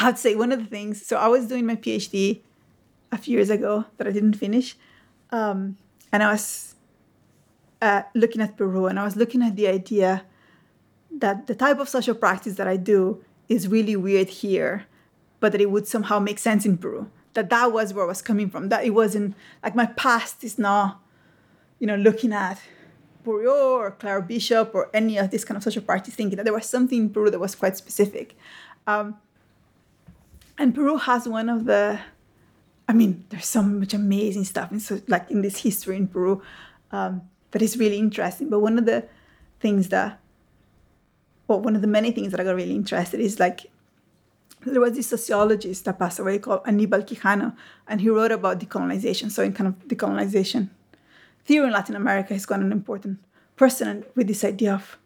I to say one of the things. So I was doing my PhD a few years ago that I didn't finish, um, and I was uh, looking at Peru, and I was looking at the idea that the type of social practice that I do is really weird here, but that it would somehow make sense in Peru. That that was where I was coming from. That it wasn't like my past is not, you know, looking at Bourriaud or Claire Bishop or any of this kind of social practice thinking. That there was something in Peru that was quite specific. Um, and Peru has one of the, I mean, there's so much amazing stuff in so like in this history in Peru um, that is really interesting. But one of the things that well, one of the many things that I got really interested is like there was this sociologist that passed away called Aníbal Quijano, and he wrote about decolonization. So in kind of decolonization theory in Latin America, he's got an important person with this idea of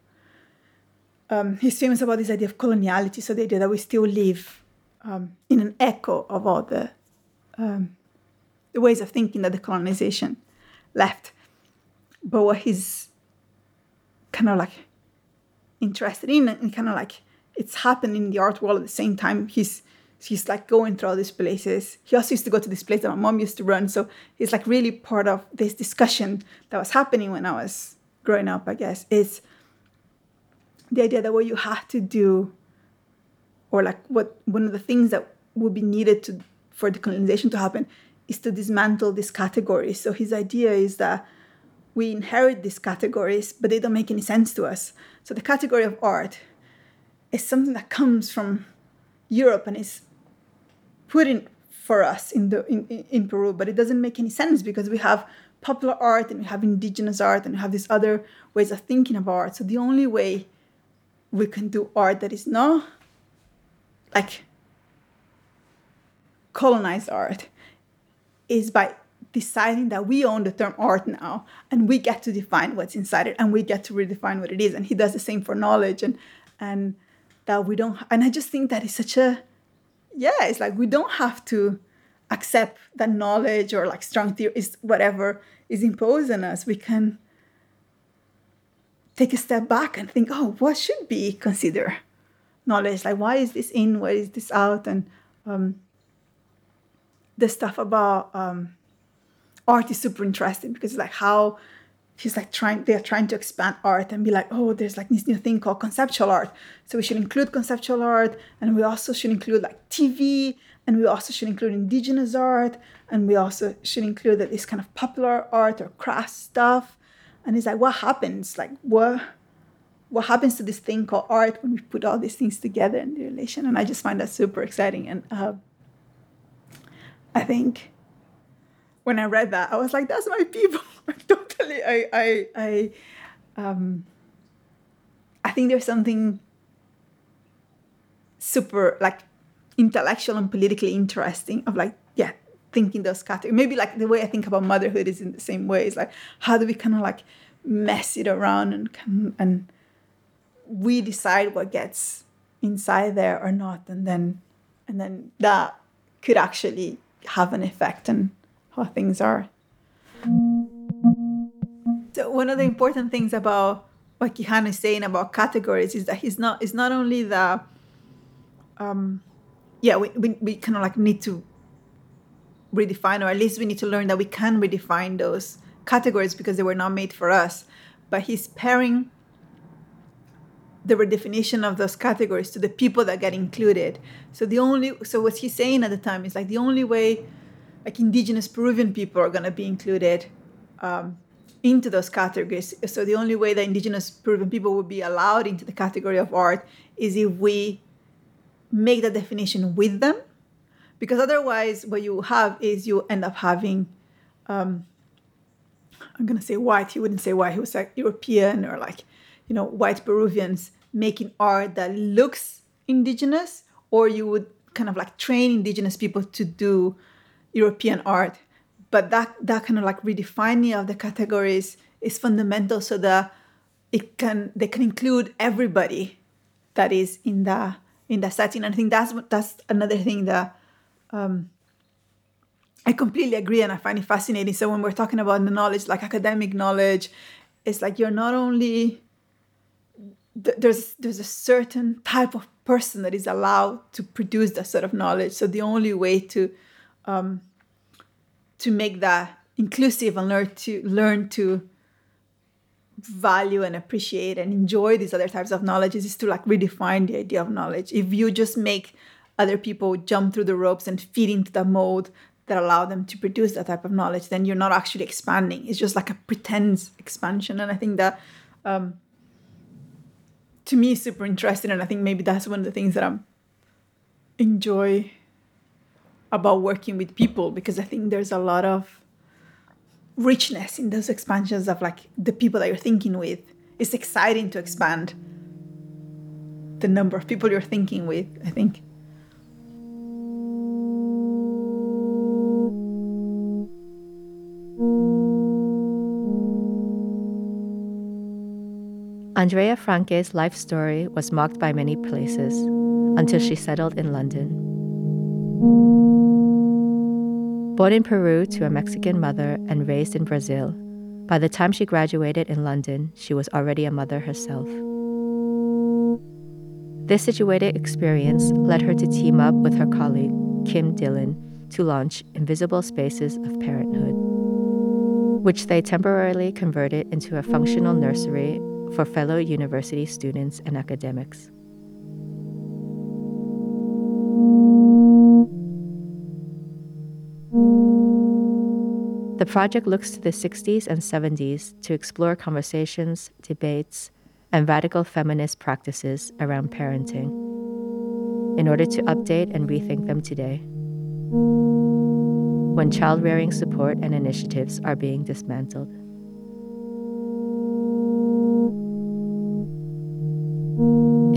um, he's famous about this idea of coloniality, so the idea that we still live um, in an echo of all the um, the ways of thinking that the colonization left. But what he's kind of like interested in and kind of like it's happening in the art world at the same time he's he's like going through all these places he also used to go to this place that my mom used to run so he's like really part of this discussion that was happening when i was growing up i guess is the idea that what you have to do or like what one of the things that would be needed to for decolonization to happen is to dismantle these categories so his idea is that we inherit these categories, but they don't make any sense to us. So the category of art is something that comes from Europe and is put in for us in the in, in Peru, but it doesn't make any sense because we have popular art and we have indigenous art and we have these other ways of thinking about art. So the only way we can do art that is not like colonized art is by deciding that we own the term art now and we get to define what's inside it and we get to redefine what it is and he does the same for knowledge and and that we don't and i just think that is such a yeah it's like we don't have to accept that knowledge or like strong theory is whatever is imposed on us. We can take a step back and think oh what should be considered knowledge like why is this in why is this out? And um, the stuff about um, art is super interesting because like how he's like trying they're trying to expand art and be like oh there's like this new thing called conceptual art. So we should include conceptual art and we also should include like tv and we also should include indigenous art and we also should include that this kind of popular art or craft stuff. And it's like what happens? Like what what happens to this thing called art when we put all these things together in the relation and i just find that super exciting and uh, i think when I read that, I was like, that's my people. totally. I, I, I, um, I think there's something super like intellectual and politically interesting of like, yeah, thinking those categories. Maybe like the way I think about motherhood is in the same way. It's like, how do we kind of like mess it around and and we decide what gets inside there or not, and then and then that could actually have an effect on how things are. So one of the important things about what Quijano is saying about categories is that he's not it's not only the um yeah we, we, we kind of like need to redefine or at least we need to learn that we can redefine those categories because they were not made for us but he's pairing the redefinition of those categories to the people that get included so the only so what he's saying at the time is like the only way like indigenous Peruvian people are going to be included um, into those categories. So the only way that indigenous Peruvian people would be allowed into the category of art is if we make the definition with them, because otherwise, what you have is you end up having. Um, I'm gonna say white. He wouldn't say white. He was like European or like, you know, white Peruvians making art that looks indigenous, or you would kind of like train indigenous people to do European art. But that that kind of like redefining of the categories is fundamental so that it can they can include everybody that is in the in the setting. And I think that's that's another thing that um, I completely agree and I find it fascinating. So when we're talking about the knowledge, like academic knowledge, it's like you're not only th- there's there's a certain type of person that is allowed to produce that sort of knowledge. So the only way to um, to make that inclusive and learn to learn to value and appreciate and enjoy these other types of knowledges is to like redefine the idea of knowledge. If you just make other people jump through the ropes and feed into the mold that allow them to produce that type of knowledge, then you're not actually expanding. It's just like a pretense expansion. And I think that um, to me super interesting. And I think maybe that's one of the things that I'm enjoy about working with people because I think there's a lot of richness in those expansions of like the people that you're thinking with. It's exciting to expand the number of people you're thinking with, I think. Andrea Francke's life story was marked by many places until she settled in London. Born in Peru to a Mexican mother and raised in Brazil, by the time she graduated in London, she was already a mother herself. This situated experience led her to team up with her colleague, Kim Dhillon, to launch Invisible Spaces of Parenthood, which they temporarily converted into a functional nursery for fellow university students and academics. The project looks to the 60s and 70s to explore conversations, debates, and radical feminist practices around parenting in order to update and rethink them today when child rearing support and initiatives are being dismantled.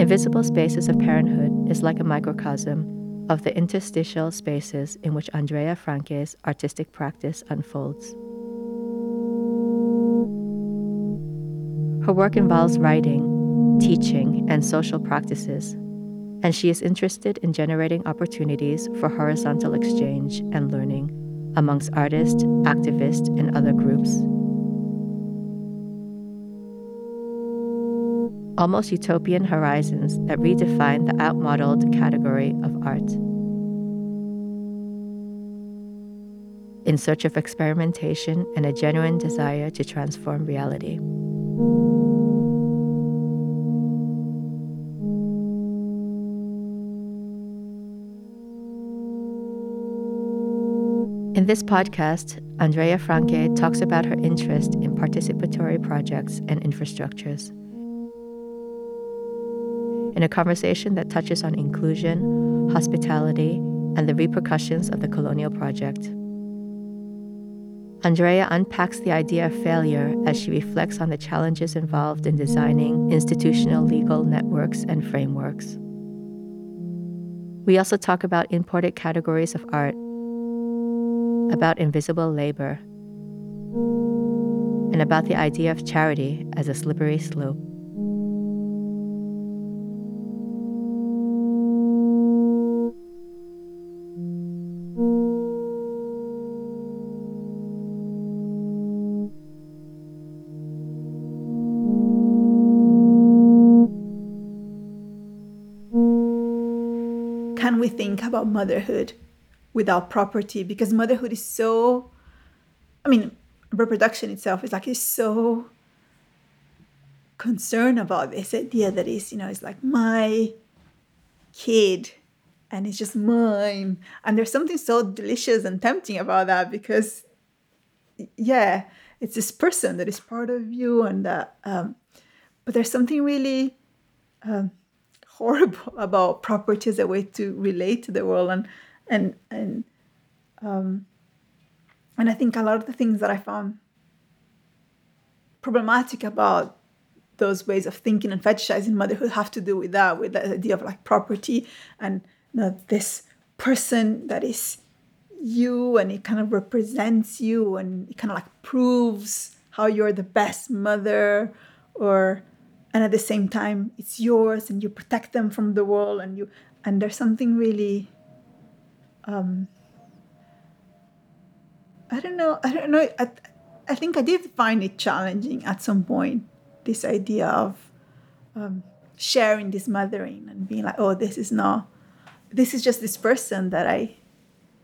Invisible Spaces of Parenthood is like a microcosm of the interstitial spaces in which Andrea Francke's artistic practice unfolds. Her work involves writing, teaching, and social practices, and she is interested in generating opportunities for horizontal exchange and learning amongst artists, activists, and other groups. Almost utopian horizons that redefine the outmodeled category of art. In search of experimentation and a genuine desire to transform reality. In this podcast, Andrea Francke talks about her interest in participatory projects and infrastructures in a conversation that touches on inclusion, hospitality, and the repercussions of the colonial project. Andrea unpacks the idea of failure as she reflects on the challenges involved in designing institutional legal networks and frameworks. We also talk about imported categories of art, about invisible labor, and about the idea of charity as a slippery slope. About motherhood without property? Because motherhood is so i mean reproduction itself is like is so concerned about this idea that is you know it's like my kid and it's just mine. And there's something so delicious and tempting about that because yeah it's this person that is part of you and that um, but there's something really um, horrible about property as a way to relate to the world. And and and um, and I think a lot of the things that I found problematic about those ways of thinking and fetishizing motherhood have to do with that, with the idea of like property and you know, this person that is you and it kind of represents you and it kind of like proves how you're the best mother or and at the same time it's yours and you protect them from the world and you and there's something really um i don't know i don't know i, I think i did find it challenging at some point this idea of um, sharing this mothering and being like, oh, this is not, this is just this person that I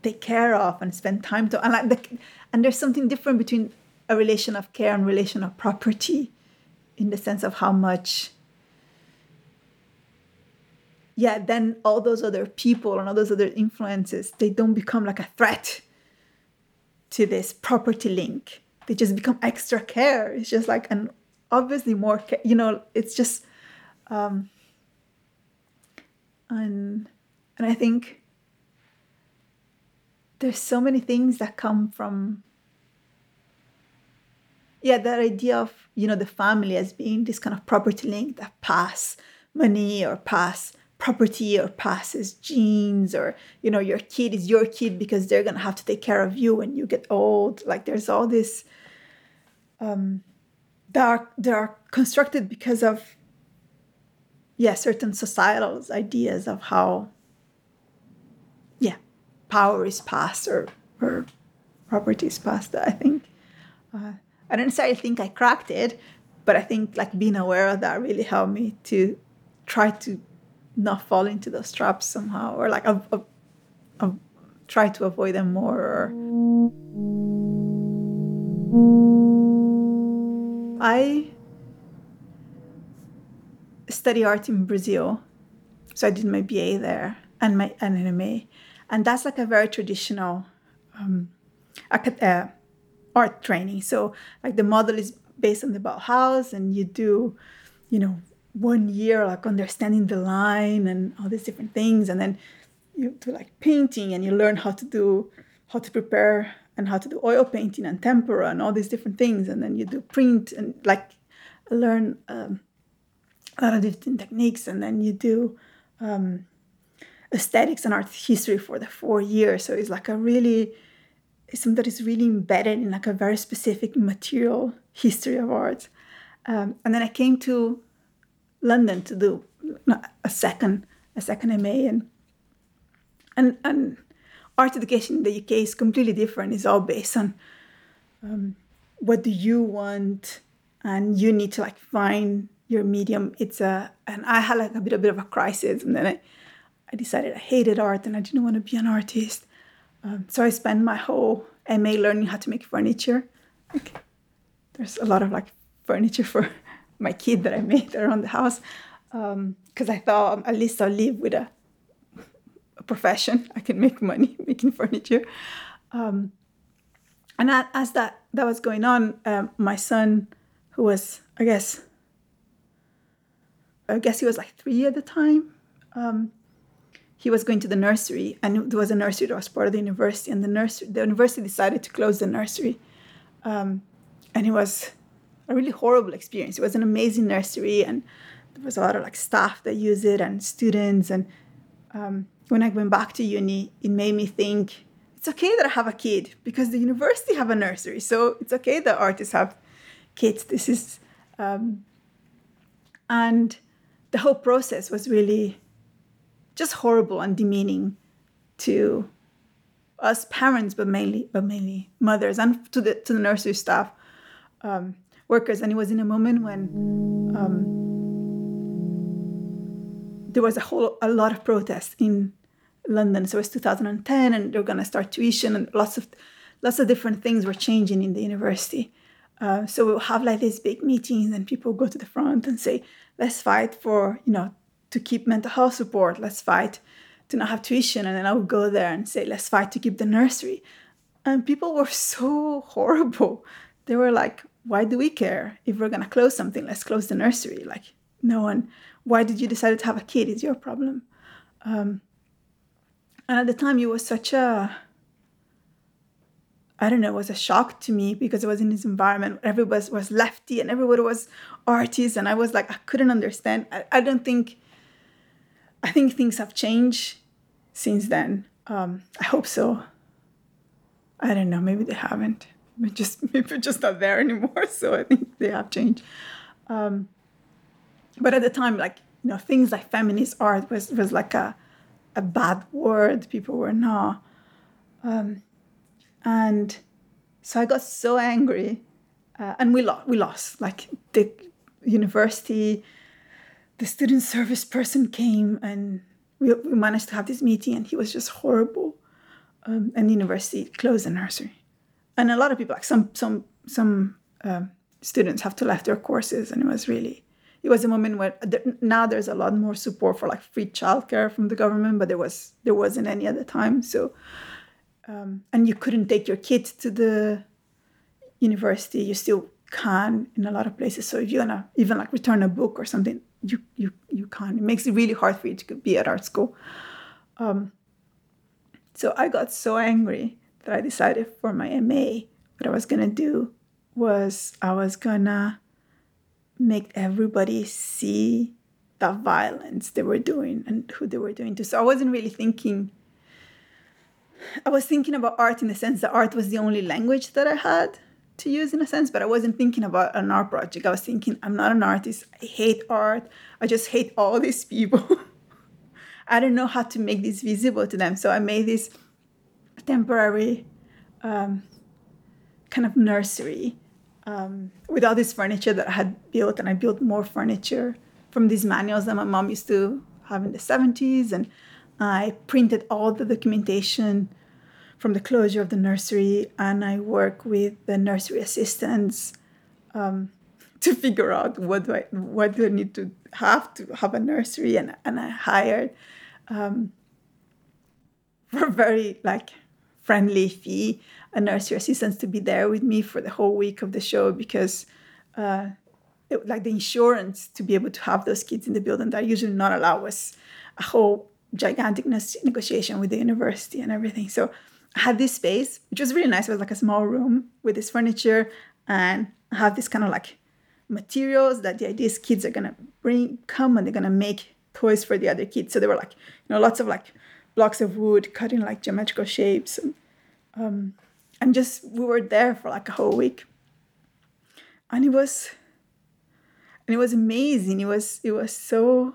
take care of and spend time to, and like the, and there's something different between a relation of care and relation of property, in the sense of how much. Yeah, then all those other people and all those other influences, they don't become like a threat to this property link. They just become extra care. It's just like an obviously more, care, you know, it's just, um, and and I think there's so many things that come from yeah that idea of you know the family as being this kind of property link that pass money or pass property or passes genes or you know your kid is your kid because they're going to have to take care of you when you get old. Like there's all this um that are, that are constructed because of yeah certain societal ideas of how yeah power is passed or or property is passed i think. Uh, i don't necessarily think i cracked it but i think like being aware of that really helped me to try to not fall into those traps somehow or like of, of, of try to avoid them more or i study art in brazil so i did my ba there and my and NMA. and that's like a very traditional um, uh, art training. So like the model is based on the bauhaus and you do you know one year like understanding the line and all these different things and then you do like painting and you learn how to do how to prepare and how to do oil painting and tempera and all these different things and then you do print and like learn um, a lot of different techniques and then you do um, aesthetics and art history for the four years. So it's like a really it's something that is really embedded in like a very specific material history of art um, and then i came to London to do a second a second MA and and and art education in the UK is completely different. It's all based on um, what do you want, and you need to like find your medium. It's a and I had like a bit a bit of a crisis, and then I I decided I hated art and I didn't want to be an artist. Um, so I spent my whole MA learning how to make furniture. Like, there's a lot of like furniture for my kid that I made around the house because um, I thought um, at least I'll live with a, a, profession. I can make money making furniture. Um, and as that that was going on, um, my son, who was I guess, I guess he was like three at the time. He was going to the nursery, and there was a nursery that was part of the university, and the nursery, the university decided to close the nursery, um, and he was a really horrible experience. It was an amazing nursery, and there was a lot of like staff that use it and students. And um, when I went back to uni, it made me think it's okay that I have a kid because the university have a nursery, so it's okay that artists have kids. This is, um, and the whole process was really just horrible and demeaning to us parents, but mainly, but mainly mothers and to the to the nursery staff. Um, workers. And it was in a moment when um, there was a whole a lot of protests in London. So it was 2010, and they're going to start tuition, and lots of lots of different things were changing in the university. Uh, so we'll have like these big meetings, and people go to the front and say, "Let's fight for you know to keep mental health support. Let's fight to not have tuition." And then I would go there and say, "Let's fight to keep the nursery." And people were so horrible. They were like, why do we care if we're going to close something let's close the nursery like no one why did you decide to have a kid it's your problem um, and at the time it was such a i don't know it was a shock to me because it was in this environment everybody was lefty and everybody was artists and i was like i couldn't understand i, I don't think i think things have changed since then um, i hope so i don't know maybe they haven't we're just maybe we're just not there anymore. So I think they have changed. Um, but at the time, like you know, things like feminist art was was like a a bad word. People were not. Um, and so I got so angry, uh, and we lost. We lost. Like the university the student service person came and we, we managed to have this meeting and he was just horrible. Um, and the university closed the nursery. And a lot of people like some some some um, students have to left their courses and it was really it was a moment where now there's a lot more support for like free childcare from the government but there was there wasn't any at the time. So um, and you couldn't take your kids to the university. You still can in a lot of places. So if you're gonna even like return a book or something you you you can't it makes it really hard for you to be at art school. Um, so i got so angry that i decided for my ma what i was gonna do was i was gonna make everybody see the violence they were doing and who they were doing to. So i wasn't really thinking I was thinking about art in the sense that art was the only language that I had to use in a sense, but I wasn't thinking about an art project. I was thinking, I'm not an artist. I hate art. I just hate all these people. I don't know how to make this visible to them. So I made this temporary um, kind of nursery um, with all this furniture that I had built, and I built more furniture from these manuals that my mom used to have in the 70s. And I printed all the documentation from the closure of the nursery, and I work with the nursery assistants um, to figure out what do I what do I need to have to have a nursery, and and I hired um, for a very like friendly fee a nursery assistant to be there with me for the whole week of the show because. Uh, it, like the insurance to be able to have those kids in the building that usually not allow us a whole gigantic negotiation with the university and everything. So had this space, which was really nice. It was like a small room with this furniture, and I have this kind of like materials that the idea is kids are gonna bring come and they're gonna make toys for the other kids. So there were like you know lots of like blocks of wood cut in like geometrical shapes, and um, and just we were there for like a whole week, and it was and it was amazing. It was it was so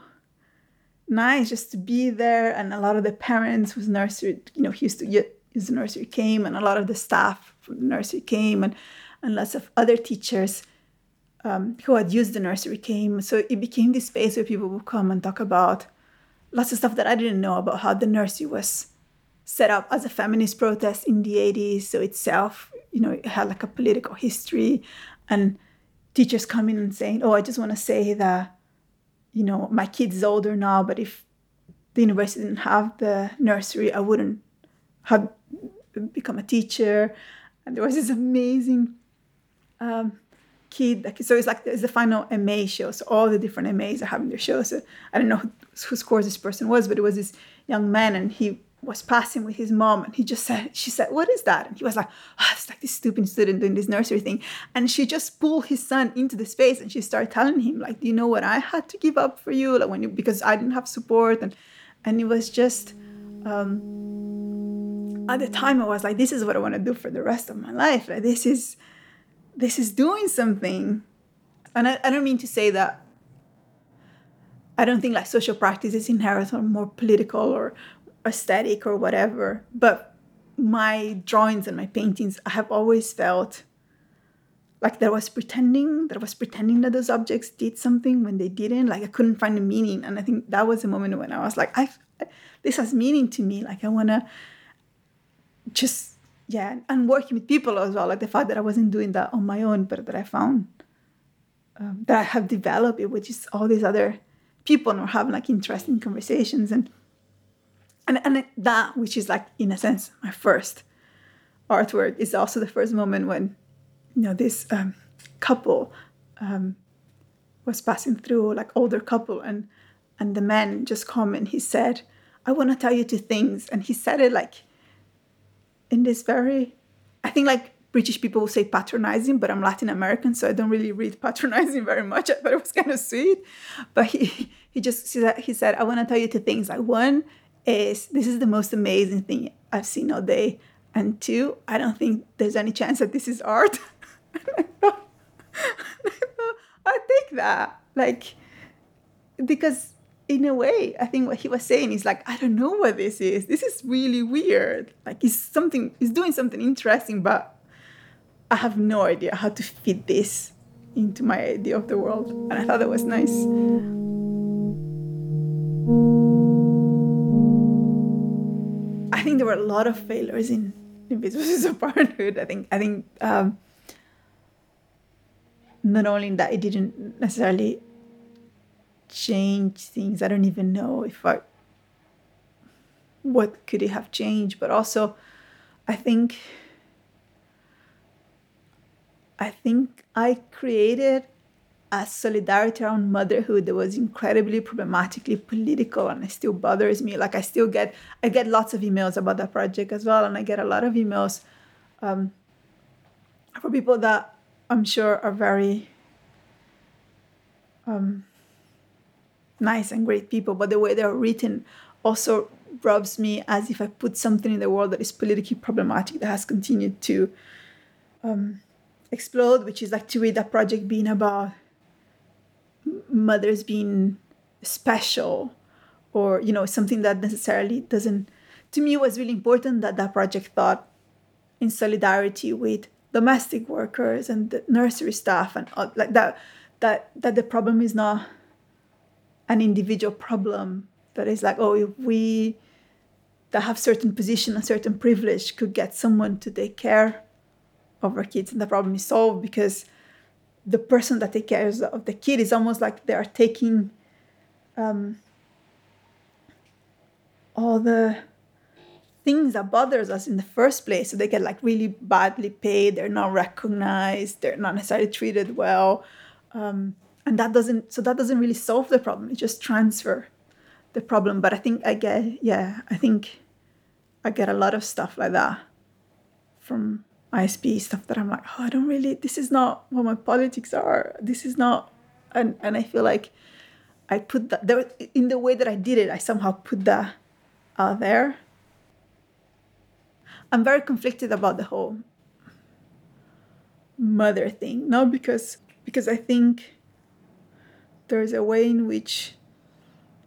nice just to be there. And a lot of the parents whose nursery, you know, used to the nursery came, and a lot of the staff from the nursery came, and and lots of other teachers um, who had used the nursery came. So it became this space where people would come and talk about lots of stuff that I didn't know about how the nursery was set up as a feminist protest in the 80s. So itself, you know, it had like a political history and teachers coming and saying, oh, I just want to say that you know, my kid's older now, but if the university didn't have the nursery, I wouldn't have become a teacher. And there was this amazing um, kid. So it's like it's the final MA show. So all the different MAs are having their shows. So I don't know whose course this person was, but it was this young man, and he was passing with his mom and he just said she said what is that and he was like oh, it's like this stupid student doing this nursery thing and she just pulled his son into the space and she started telling him like do you know what i had to give up for you like when you because i didn't have support and and it was just um at the time i was like this is what i want to do for the rest of my life like this is this is doing something and i, I don't mean to say that I don't think like social practice is inherently more political or aesthetic or whatever. But my drawings and my paintings, I have always felt like that was pretending, that I was pretending that those objects did something when they didn't. Like I couldn't find a meaning. And I think that was a moment when I was like, I this has meaning to me. Like I wanna just yeah, and working with people as well. Like the fact that I wasn't doing that on my own, but that I found um, that I have developed it, which is all these other people and we're having like interesting conversations and and and that which is like in a sense my first artwork is also the first moment when you know this um, couple um, was passing through like older couple and and the man just come and he said i want to tell you two things and he said it like in this very i think like british people will say patronizing but i'm latin american so i don't really read patronizing very much i thought it was kind of sweet but he he just he said, he said i want to tell you two things like one is this is the most amazing thing I've seen all day. And two, I don't think there's any chance that this is art. I take that. Like, because in a way, I think what he was saying is like, I don't know what this is. This is really weird. Like, it's something, it's doing something interesting, but I have no idea how to fit this into my idea of the world. And I thought that was nice. I think there were a lot of failures in Spaces of Parenthood. I think I think um, not only that it didn't necessarily change things. I don't even know if I what could it have changed, but also I think I think I created a solidarity around motherhood that was incredibly problematically political and it still bothers me. Like I still get I get lots of emails about that project as well, and I get a lot of emails um, for people that I'm sure are very um, nice and great people, but the way they're written also rubs me as if I put something in the world that is politically problematic that has continued to um, explode, which is like to read that project being about mothers being special or you know something that necessarily doesn't to me it was really important that that project thought in solidarity with domestic workers and the nursery staff and uh, like that that that the problem is not an individual problem that is like oh if we that have certain position and certain privilege could get someone to take care of our kids and the problem is solved because the person that takes care of the kid is almost like they are taking um, all the things that bothers us in the first place. So they get like really badly paid. They're not recognized. They're not necessarily treated well. Um, and that doesn't so that doesn't really solve the problem. It just transfer the problem. But i think i get yeah i think i get a lot of stuff like that from isp stuff that i'm like oh i don't really this is not what my politics are. This is not and and i feel like i put that there in the way that i did it i somehow put that out there. I'm very conflicted about the whole mother thing. Not because because i think there's a way in which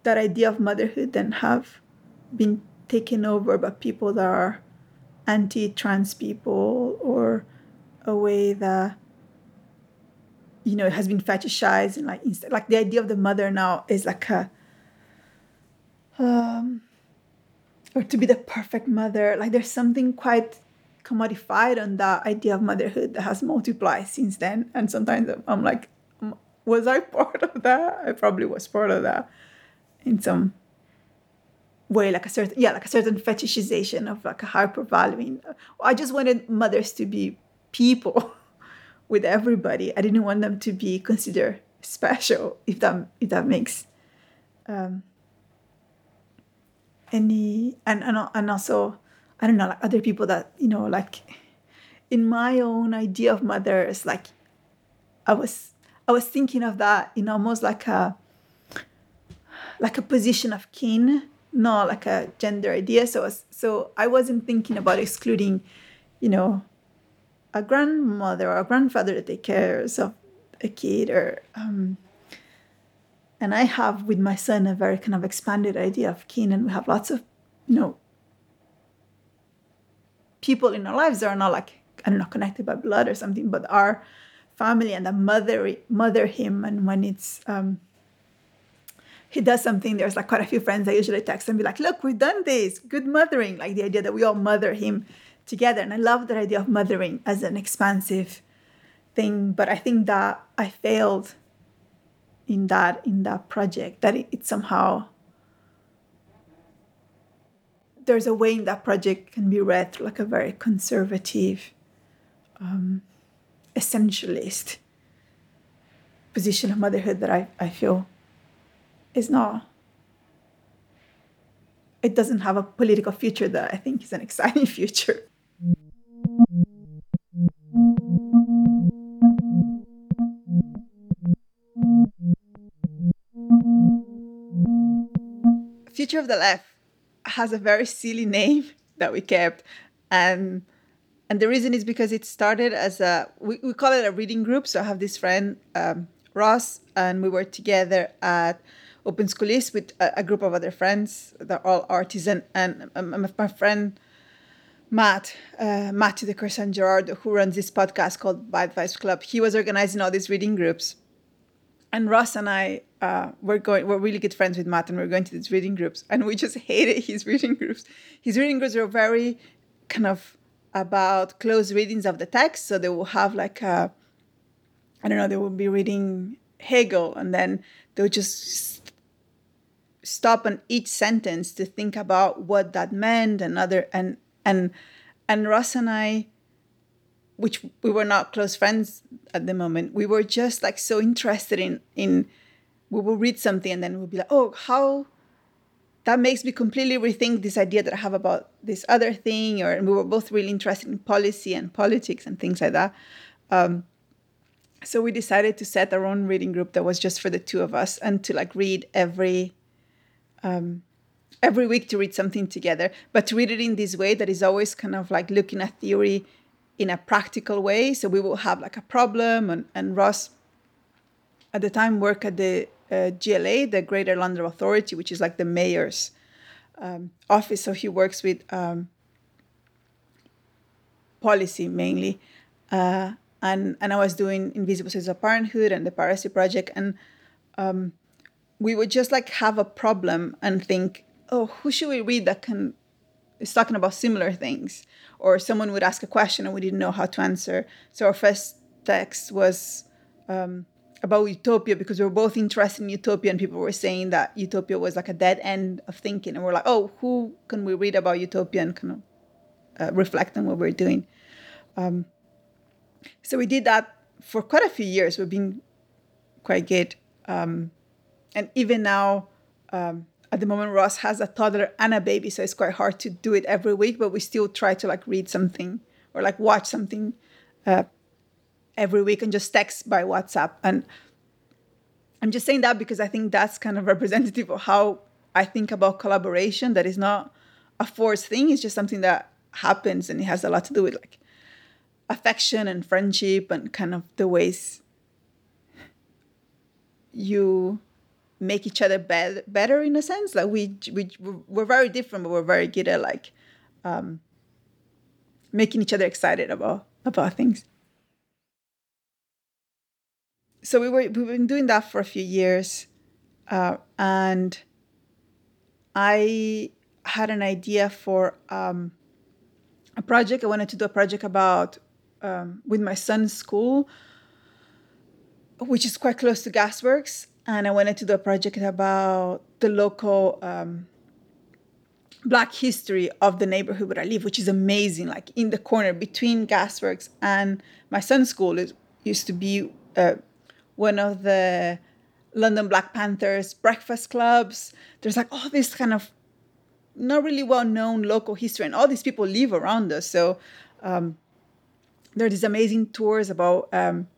that idea of motherhood then have been taken over by people that are anti-trans people or a way that you know it has been fetishized and like like the idea of the mother now is like a um or to be the perfect mother. Like there's something quite commodified on that idea of motherhood that has multiplied since then. And sometimes i'm like was I part of that? I probably was part of that in some way, like a certain yeah, like a certain fetishization of like a hyper valuing. I just wanted mothers to be people with everybody. I didn't want them to be considered special, if that if that makes um, any and and and also I don't know like other people that you know like in my own idea of mothers like I was I was thinking of that in almost like a like a position of kin, not like a gender idea. So so I wasn't thinking about excluding, you know, a grandmother or a grandfather that take care of a kid or um, and I have with my son a very kind of expanded idea of kin and we have lots of, you know, people in our lives that are not like I don't know connected by blood or something, but are family and the mother mother him. And when it's um, he does something there's like quite a few friends i usually text and be like look we've done this. Good mothering. Like the idea that we all mother him together. And i love that idea of mothering as an expansive thing. But i think that i failed in that in that project that it, it somehow there's a way in that project can be read like a very conservative um, essentialist position of motherhood that I, I feel is not it doesn't have a political future that I think is an exciting future. Future of the Left has a very silly name that we kept and and the reason is because it started as a we, we call it a reading group so i have this friend um, ross and we were together at open school east with a, a, group of other friends they're all artisan and um, my friend matt uh, de Kersaint Giraudeau who runs this podcast called bad vibes club he was organizing all these reading groups and Ross and I uh, were going. We're really good friends with Matt, and we we're going to these reading groups, and we just hated his reading groups. His reading groups were very kind of about close readings of the text, so they will have like a, I don't know, they will be reading Hegel, and then they'll just stop on each sentence to think about what that meant and other and and and Ross and I which we were not close friends at the moment we were just like so interested in in we will read something and then we'll be like oh how that makes me completely rethink this idea that I have about this other thing or we were both really interested in policy and politics and things like that um, so we decided to set our own reading group that was just for the two of us and to like read every um, every week to read something together, but to read it in this way that is always kind of like looking at theory in a practical way. So we will have like a problem, and, and Ross at the time worked at the uh, GLA, the Greater London Authority, which is like the mayor's um, office. So he works with um, policy mainly. Uh, and, and I was doing Invisible of Parenthood and the Piracy Project. And um, we would just like have a problem and think, oh, who should we read that can is talking about similar things? Or someone would ask a question and we didn't know how to answer. So our first text was um, about utopia because we were both interested in utopia and people were saying that utopia was like a dead end of thinking. And we're like, oh, who can we read about utopia and kind of uh, reflect on what we're doing? Um, so we did that for quite a few years. We've been quite good. Um, and even now, um, at the moment, Ross has a toddler and a baby, so it's quite hard to do it every week. But we still try to like read something or like watch something uh, every week and just text by WhatsApp. And I'm just saying that because I think that's kind of representative of how I think about collaboration. That is not a forced thing; it's just something that happens, and it has a lot to do with like affection and friendship and kind of the ways you make each other be- better in a sense. Like we we we're very different, but we're very good at like um, making each other excited about about things. So we were we've been doing that for a few years, uh, and I had an idea for um, a project. I wanted to do a project about um, with my son's school, which is quite close to Gasworks, and I wanted to do a project about the local um, black history of the neighborhood where I live, which is amazing. Like in the corner between Gasworks and my son's school, it used to be uh, one of the London Black Panthers breakfast clubs. There's like all this kind of not really well known local history, and all these people live around us. So um, there are these amazing tours about. Um,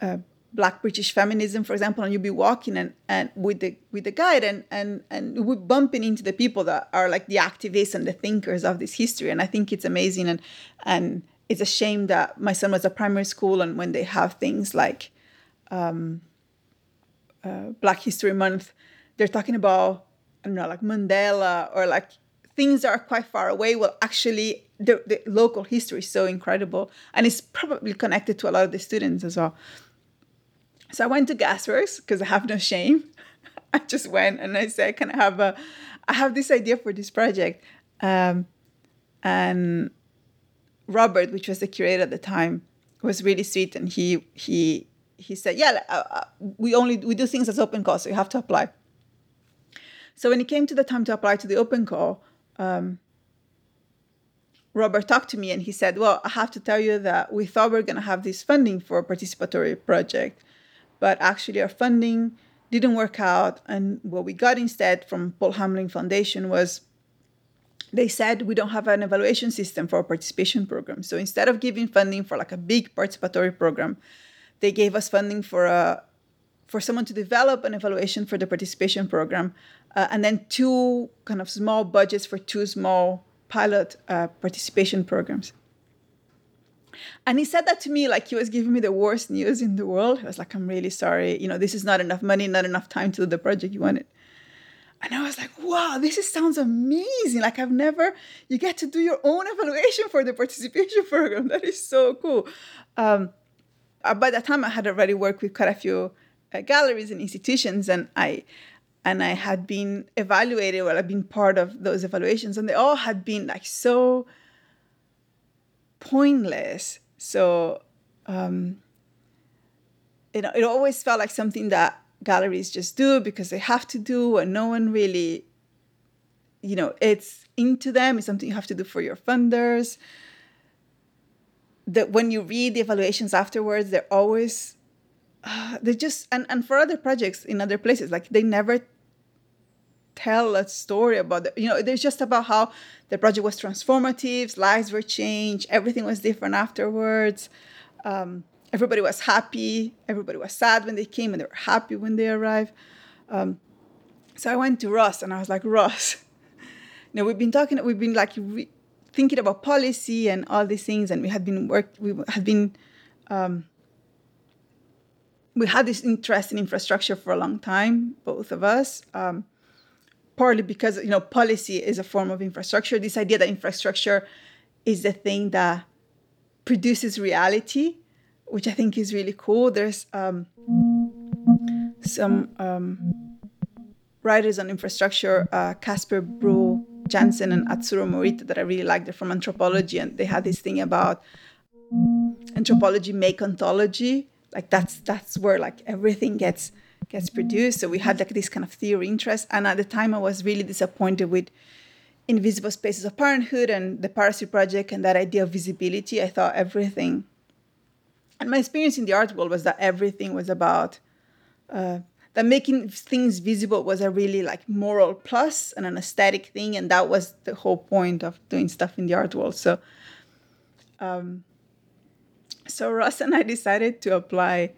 uh, black british feminism for example and you'll be walking and, and with the with the guide and and and we're bumping into the people that are like the activists and the thinkers of this history and i think it's amazing and and it's a shame that my son was at primary school and when they have things like um, uh, black history month they're talking about i don't know like mandela or like things that are quite far away well actually the, the local history is so incredible and it's probably connected to a lot of the students as well so I went to Gasworks because I have no shame. I just went and I said, "Can I have a? I have this idea for this project." Um, and Robert, which was the curator at the time, was really sweet, and he he he said, "Yeah, uh, uh, we only we do things as open call, so you have to apply." So when it came to the time to apply to the open call, um, Robert talked to me and he said, "Well, I have to tell you that we thought we are going to have this funding for a participatory project." but actually our funding didn't work out. And what we got instead from Paul Hamlyn Foundation was they said we don't have an evaluation system for a participation program. So instead of giving funding for like a big participatory program, they gave us funding for a for someone to develop an evaluation for the participation program, uh, and then two kind of small budgets for two small pilot uh, participation programs. And he said that to me like he was giving me the worst news in the world. He was like, I'm really sorry. You know, this is not enough money, not enough time to do the project you wanted. And I was like, wow, this is, sounds amazing. Like, I've never, you get to do your own evaluation for the participation program. That is so cool. Um, uh, by that time I had already worked with quite a few uh, galleries and institutions, and I and I had been evaluated. Well, I've been part of those evaluations, and they all had been like so pointless. So um, it it always felt like something that galleries just do because they have to do, and no one really, you know, it's into them. It's something you have to do for your funders that when you read the evaluations afterwards, they're always uh, they just and and for other projects in other places, like they never tell a story about the, you know there's just about how the project was transformative lives were changed everything was different afterwards um, everybody was happy everybody was sad when they came and they were happy when they arrived um, so i went to ross and i was like ross you know we've been talking we've been like re- thinking about policy and all these things, and we had been work. We had been. Um, we had this interest in infrastructure for a long time, both of us. Um, partly because you know policy is a form of infrastructure. This idea that infrastructure is the thing that produces reality, which I think is really cool. There's um, some um, writers on infrastructure, uh, Casper Bruun Jensen and Atsuro Morita that I really liked. They're from anthropology, and they had this thing about anthropology make ontology. Like that's that's where like everything gets gets produced. So we had like this kind of theory interest, and at the time I was really disappointed with invisible spaces of parenthood and the Piracy Project and that idea of visibility. I thought everything, and my experience in the art world was that everything was about uh, that making things visible was a really like moral plus and an aesthetic thing and that was the whole point of doing stuff in the art world so um, so ross and i decided to apply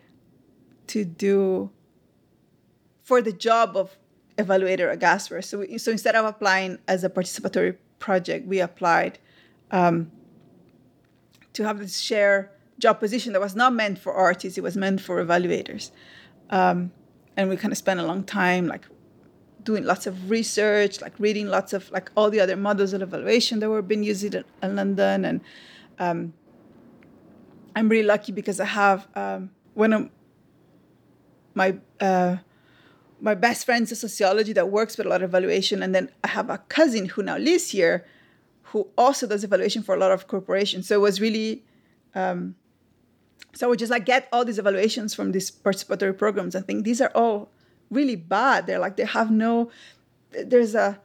to do for the job of evaluator at Gasworks. so, we, so instead of applying as a participatory project we applied um, to have this share job position that was not meant for artists it was meant for evaluators um, and we kind of spent a long time like doing lots of research, like reading lots of like all the other models of evaluation that were being used in, in London. And um, I'm really lucky because I have um, one of my uh, my best friends in sociology that works with a lot of evaluation, and then I have a cousin who now lives here, who also does evaluation for a lot of corporations. So it was really um, so we just like get all these evaluations from these participatory programs. And think these are all really bad. They're like they have no there's a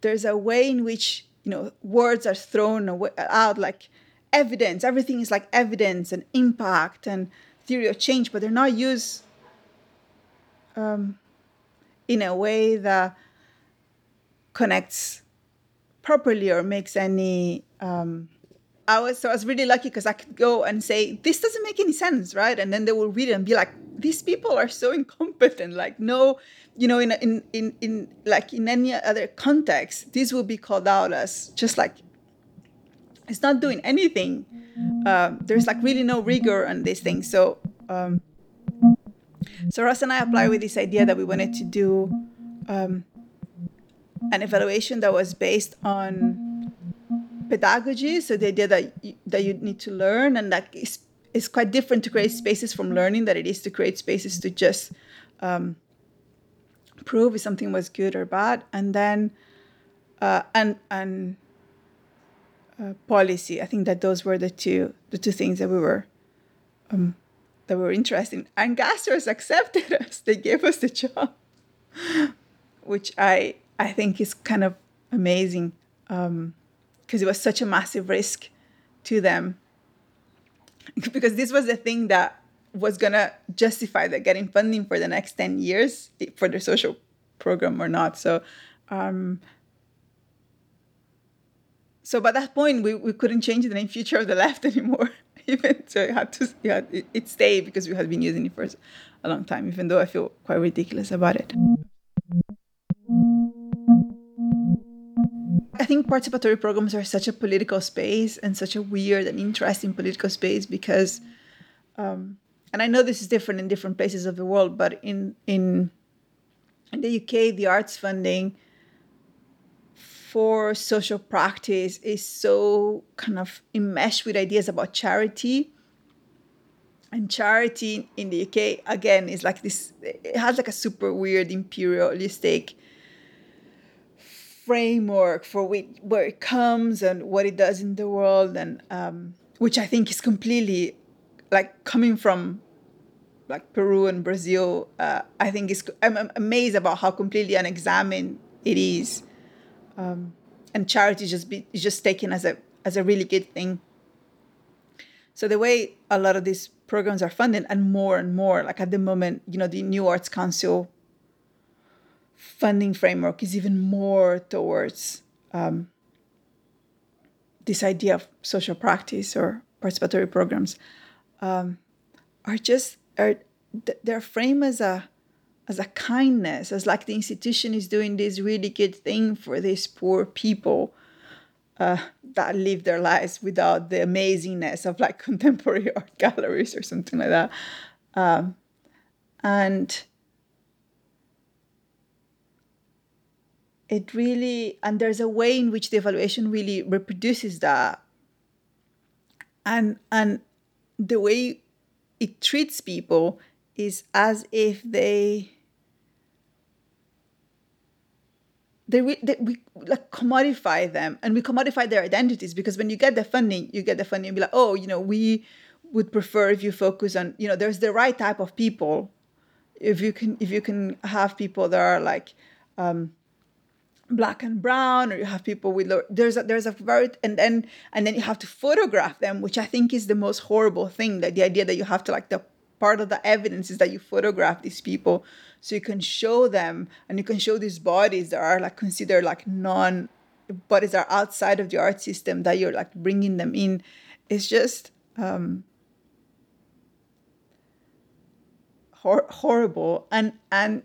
there's a way in which you know words are thrown out like evidence. Everything is like evidence and impact and theory of change but they're not used um, in a way that connects properly or makes any um, I was so I was really lucky because I could go and say this doesn't make any sense, right? And then they will read it and be like, these people are so incompetent. Like no, you know, in in in in like in any other context, this will be called out as just like it's not doing anything. Um, there's like really no rigor on these things. So um, so Ross and I applied with this idea that we wanted to do um, an evaluation that was based on pedagogy, so the idea that you, that you need to learn, and that is, is quite different to create spaces from learning than it is to create spaces to just um, prove if something was good or bad, and then uh, and and uh, policy. I think that those were the two the two things that we were um, that we were interested in. And Gasworks accepted us; they gave us the job, which I I think is kind of amazing. Um, because it was such a massive risk to them. because this was the thing that was gonna justify the getting funding for the next 10 years for their social program or not. So um, so by that point we, we couldn't change the name future of the left anymore. even so it had to it, it stayed because we had been using it for a long time, even though I feel quite ridiculous about it. I think participatory programs are such a political space and such a weird and interesting political space because, um, and I know this is different in different places of the world, but in in in the UK, the arts funding for social practice is so kind of enmeshed with ideas about charity and charity in the UK again is like this. It has like a super weird imperialistic framework for which, where it comes and what it does in the world, and um, which I think is completely like coming from like Peru and Brazil. Uh, I think is I'm, amazed about how completely unexamined it is, um, and charity just be is just taken as a as a really good thing. So the way a lot of these programs are funded, and more and more, like at the moment, you know, the New Arts Council funding framework is even more towards um, this idea of social practice or participatory programs um, are just are they're framed as a as a kindness as like the institution is doing this really good thing for these poor people uh, that live their lives without the amazingness of like contemporary art galleries or something like that. Um, and it really and there's a way in which the evaluation really reproduces that. And and the way it treats people is as if they they, they we like commodify them and we commodify their identities because when you get the funding you get the funding and be like oh you know we would prefer if you focus on you know there's the right type of people. If you can if you can have people that are like um, black and brown or you have people with there's a there's a very and then and then you have to photograph them which i think is the most horrible thing that the idea that you have to like the part of the evidence is that you photograph these people so you can show them and you can show these bodies that are like considered like non bodies are outside of the art system that you're like bringing them in. It's just um hor- horrible and and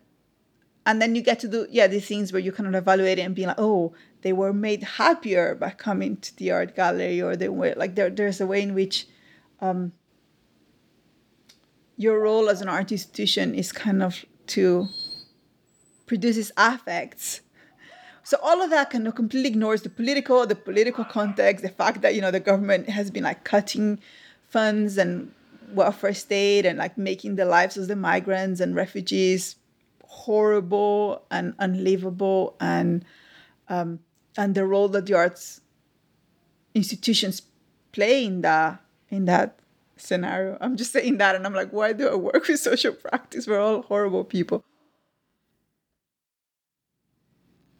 and then you get to do yeah these things where you kind of evaluate it and be like oh they were made happier by coming to the art gallery or they were like there, there's a way in which um, your role as an art institution is kind of to produce these affects. So all of that kind of completely ignores the political the political context the fact that you know the government has been like cutting funds and welfare state and like making the lives of the migrants and refugees horrible and unlivable and um, and the role that the arts institutions play in that in that scenario. I'm just saying that and I'm like, why do I work with social practice? We're all horrible people.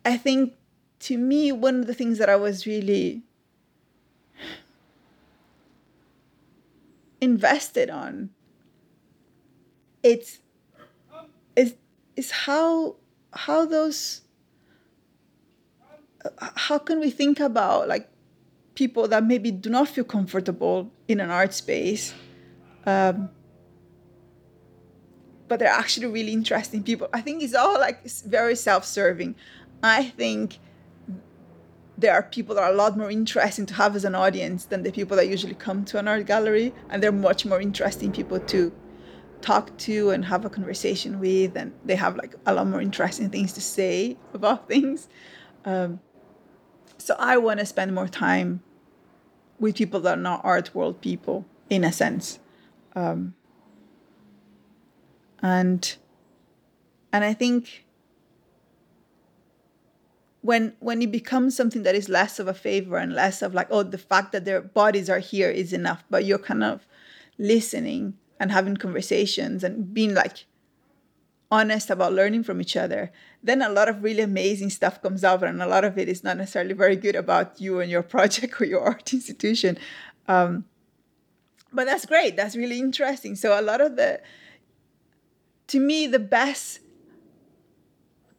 I think to me, one of the things that I was really invested on it's it's is how how those how can we think about like people that maybe do not feel comfortable in an art space um, but they're actually really interesting people. I think it's all like very self-serving. I think there are people that are a lot more interesting to have as an audience than the people that usually come to an art gallery and they're much more interesting people to talk to and have a conversation with and they have like a lot more interesting things to say about things. Um, so i want to spend more time with people that are not art world people in a sense. Um, and and i think when when it becomes something that is less of a favor and less of like oh the fact that their bodies are here is enough but you're kind of listening and having conversations and being like honest about learning from each other, then a lot of really amazing stuff comes out, and a lot of it is not necessarily very good about you and your project or your art institution. Um, but that's great. That's really interesting. So a lot of the, to me, the best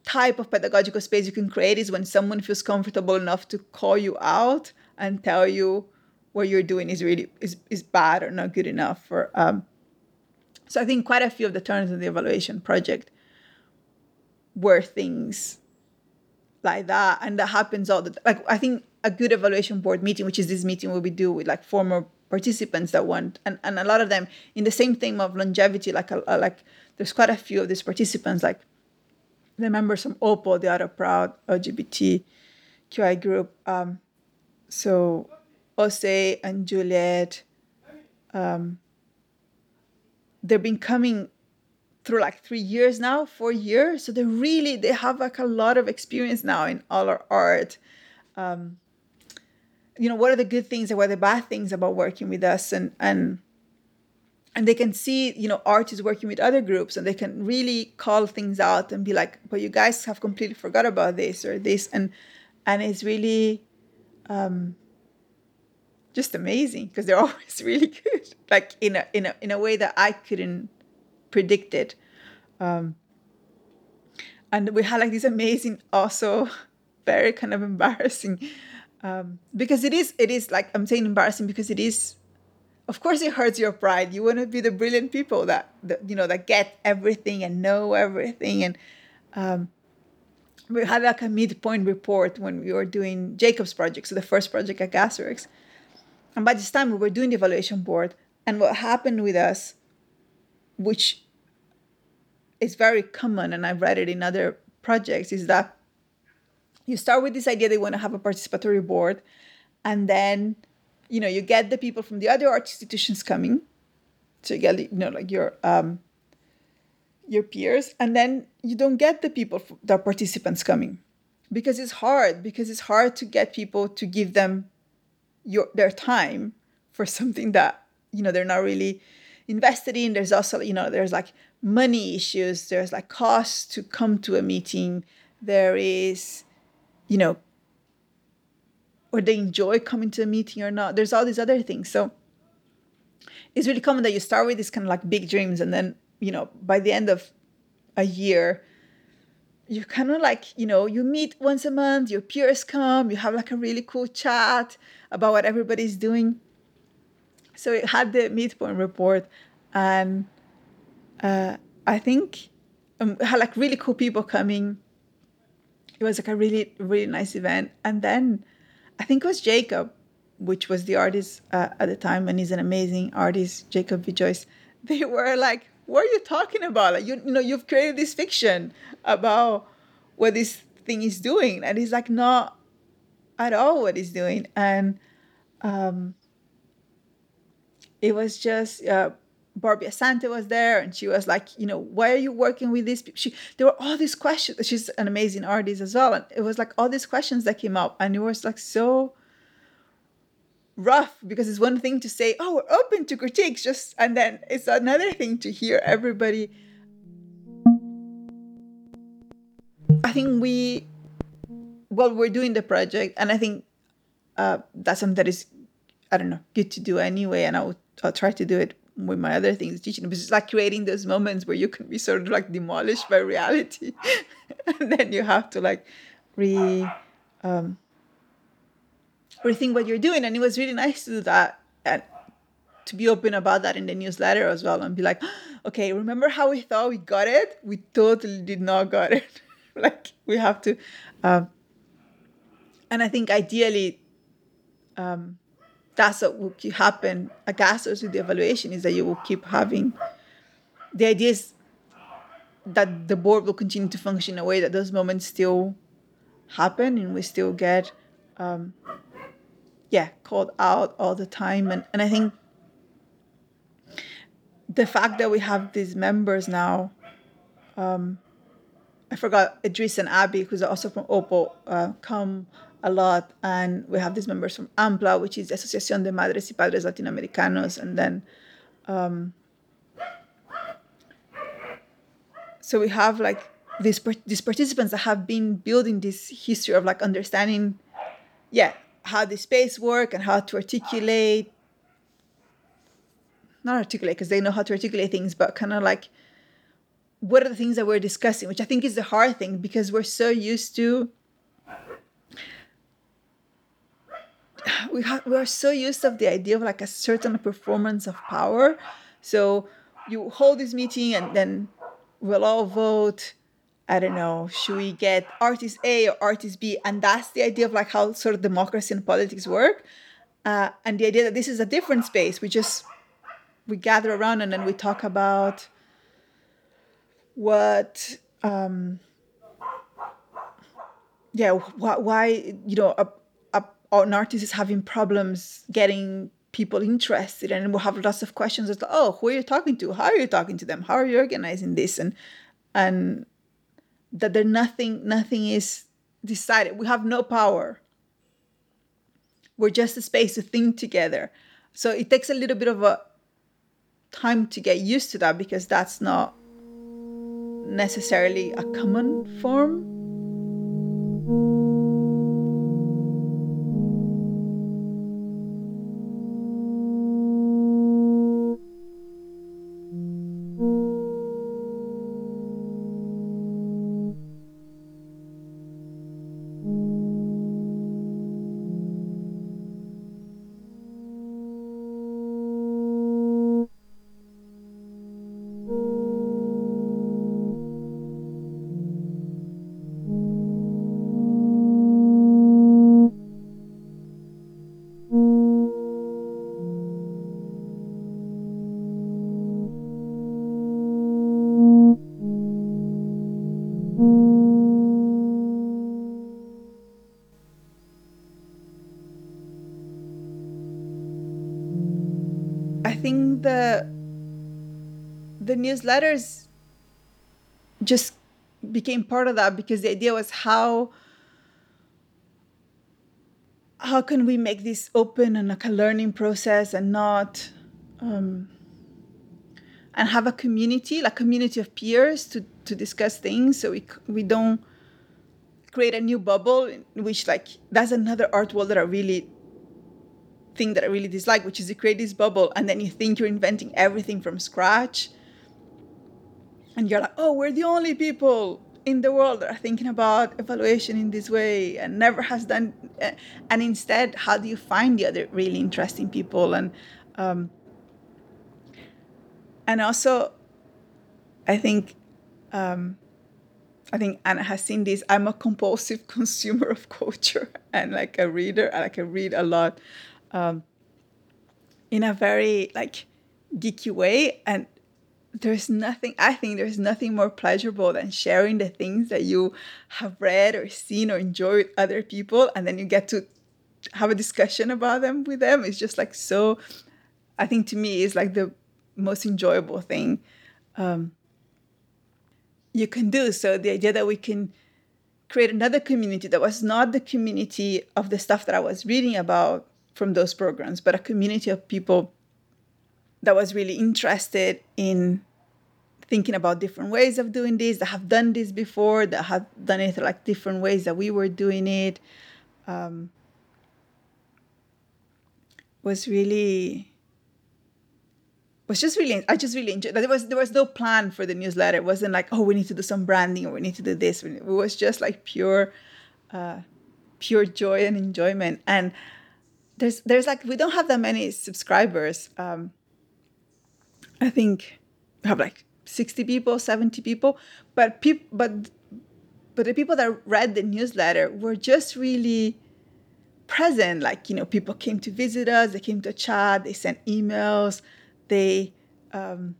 type of pedagogical space you can create is when someone feels comfortable enough to call you out and tell you what you're doing is really is, is bad or not good enough or um, so I think quite a few of the turns in the evaluation project were things like that, and that happens all the like. I think a good evaluation board meeting, which is this meeting where we do with like former participants that want, and, and a lot of them in the same theme of longevity, like a, a, like there's quite a few of these participants, like the members from OPO, the Other Proud LGBTQI group. Um, so Ose and Juliet, um, they've been coming through like three years now, four years. So they really they have like a lot of experience now in all our art. Um, you know, what are the good things and what are the bad things about working with us and and and they can see, you know, artists working with other groups and they can really call things out and be like, but you guys have completely forgot about this or this and and it's really um just amazing because they're always really good. Like in a in a in a way that i couldn't predict it. Um and we had like this amazing also very kind of embarrassing um because it is it is like i'm saying embarrassing because it is of course it hurts your pride. You want to be the brilliant people that, that you know that get everything and know everything. And um we had like a midpoint report when we were doing jacob's project so the first project at gasworks and by this time, we were doing the evaluation board. And what happened with us, which is very common, and I've read it in other projects, is that you start with this idea they want to have a participatory board, and then you know you get the people from the other art institutions coming, so you get you know like your um, your peers, and then you don't get the people the participants coming because it's hard because it's hard to get people to give them your their time for something that you know they're not really invested in. There's also you know there's like money issues. There's like costs to come to a meeting. There is you know or they enjoy coming to a meeting or not. There's all these other things. So it's really common that you start with these kind of like big dreams and then you know by the end of a year you kind of like you know you meet once a month your peers come you have like a really cool chat about what everybody's doing. So it had the midpoint report, and uh, I think um, had like really cool people coming. It was like a really really nice event, and then I think it was Jacob, which was the artist uh, at the time, and he's an amazing artist, Jacob V. Joyce. They were like, "What are you talking about? Like, you you know, you've created this fiction about what this thing is doing," and it's like, "Not at all what it's doing. And um, it was just uh, Barby Asante was there, and she was like, you know, why are you working with these people? She, there were all these questions. She's an amazing artist as well, and it was like all these questions that came up, and it was like so rough because it's one thing to say, oh, we're open to critiques, just and then it's another thing to hear everybody. I think we well we're doing the project and i think uh, that's something that is i don't know good to do anyway and i'll, I'll try to do it with my other things teaching but it's like creating those moments where you can be sort of like demolished by reality and then you have to like re um, rethink what you're doing. And it was really nice to do that and to be open about that in the newsletter as well and be like okay remember how we thought we got it? We totally did not got it. Like we have to um, and I think ideally, um, that's what will keep happen at GasWorks with the evaluation is that you will keep having the idea is that the board will continue to function in a way that those moments still happen and we still get um, yeah called out all the time and, and i think the fact that we have these members now um, i forgot idris and abby who's also from opo uh, come a lot. And we have these members from AMPLA, which is the Asociación de Madres y Padres Latinoamericanos. And then, um, so we have like these, these participants that have been building this history of like understanding, yeah, how the space work and how to articulate, not articulate because they know how to articulate things, but kind of like, what are the things that we're discussing, which I think is the hard thing because we're so used to we have we are so used of the idea of like a certain performance of power. So you hold this meeting and then we'll all vote. I don't know, should we get artist A or artist B? And that's the idea of like how sort of democracy and politics work. Uh, and the idea that this is a different space. We just we gather around and then we talk about what um yeah why, why you know a, an artist is having problems getting people interested and we'll have lots of questions as oh who are you talking to how are you talking to them how are you organizing this and and that there nothing nothing is decided. We have no power. We're just a space to think together. So it takes a little bit of a time to get used to that because that's not necessarily a common form the newsletters just became part of that because the idea was how how can we make this open and like a learning process and not um, and have a community like community of peers to to discuss things so we we don't create a new bubble which like that's another art world that I really thing that I really dislike, which is you create this bubble and then you think you're inventing everything from scratch. And you're like, oh, we're the only people in the world that are thinking about evaluation in this way and never has done. Eh, and instead, how do you find the other really interesting people? And um, and also, I think um, I think Anna has seen this. I'm a compulsive consumer of culture and like a reader. I like I read a lot um, in a very like geeky way and there's nothing i think there's nothing more pleasurable than sharing the things that you have read or seen or enjoyed with other people and then you get to have a discussion about them with them. It's just like so i think to me is like the most enjoyable thing um, you can do. So the idea that we can create another community that was not the community of the stuff that i was reading about from those programs, but a community of people that was really interested in thinking about different ways of doing this, that have done this before, that have done it like different ways that we were doing it. Um, was really was just really I just really enjoyed that. There was there was no plan for the newsletter. It wasn't like oh we need to do some branding or we need to do this. It was just like pure, uh, pure joy and enjoyment. And there's there's like we don't have that many subscribers. Um, I think we have like 60 people, 70 people, but people but but the people that read the newsletter were just really present. Like you know, people came to visit us, they came to chat, they sent emails, they. Um,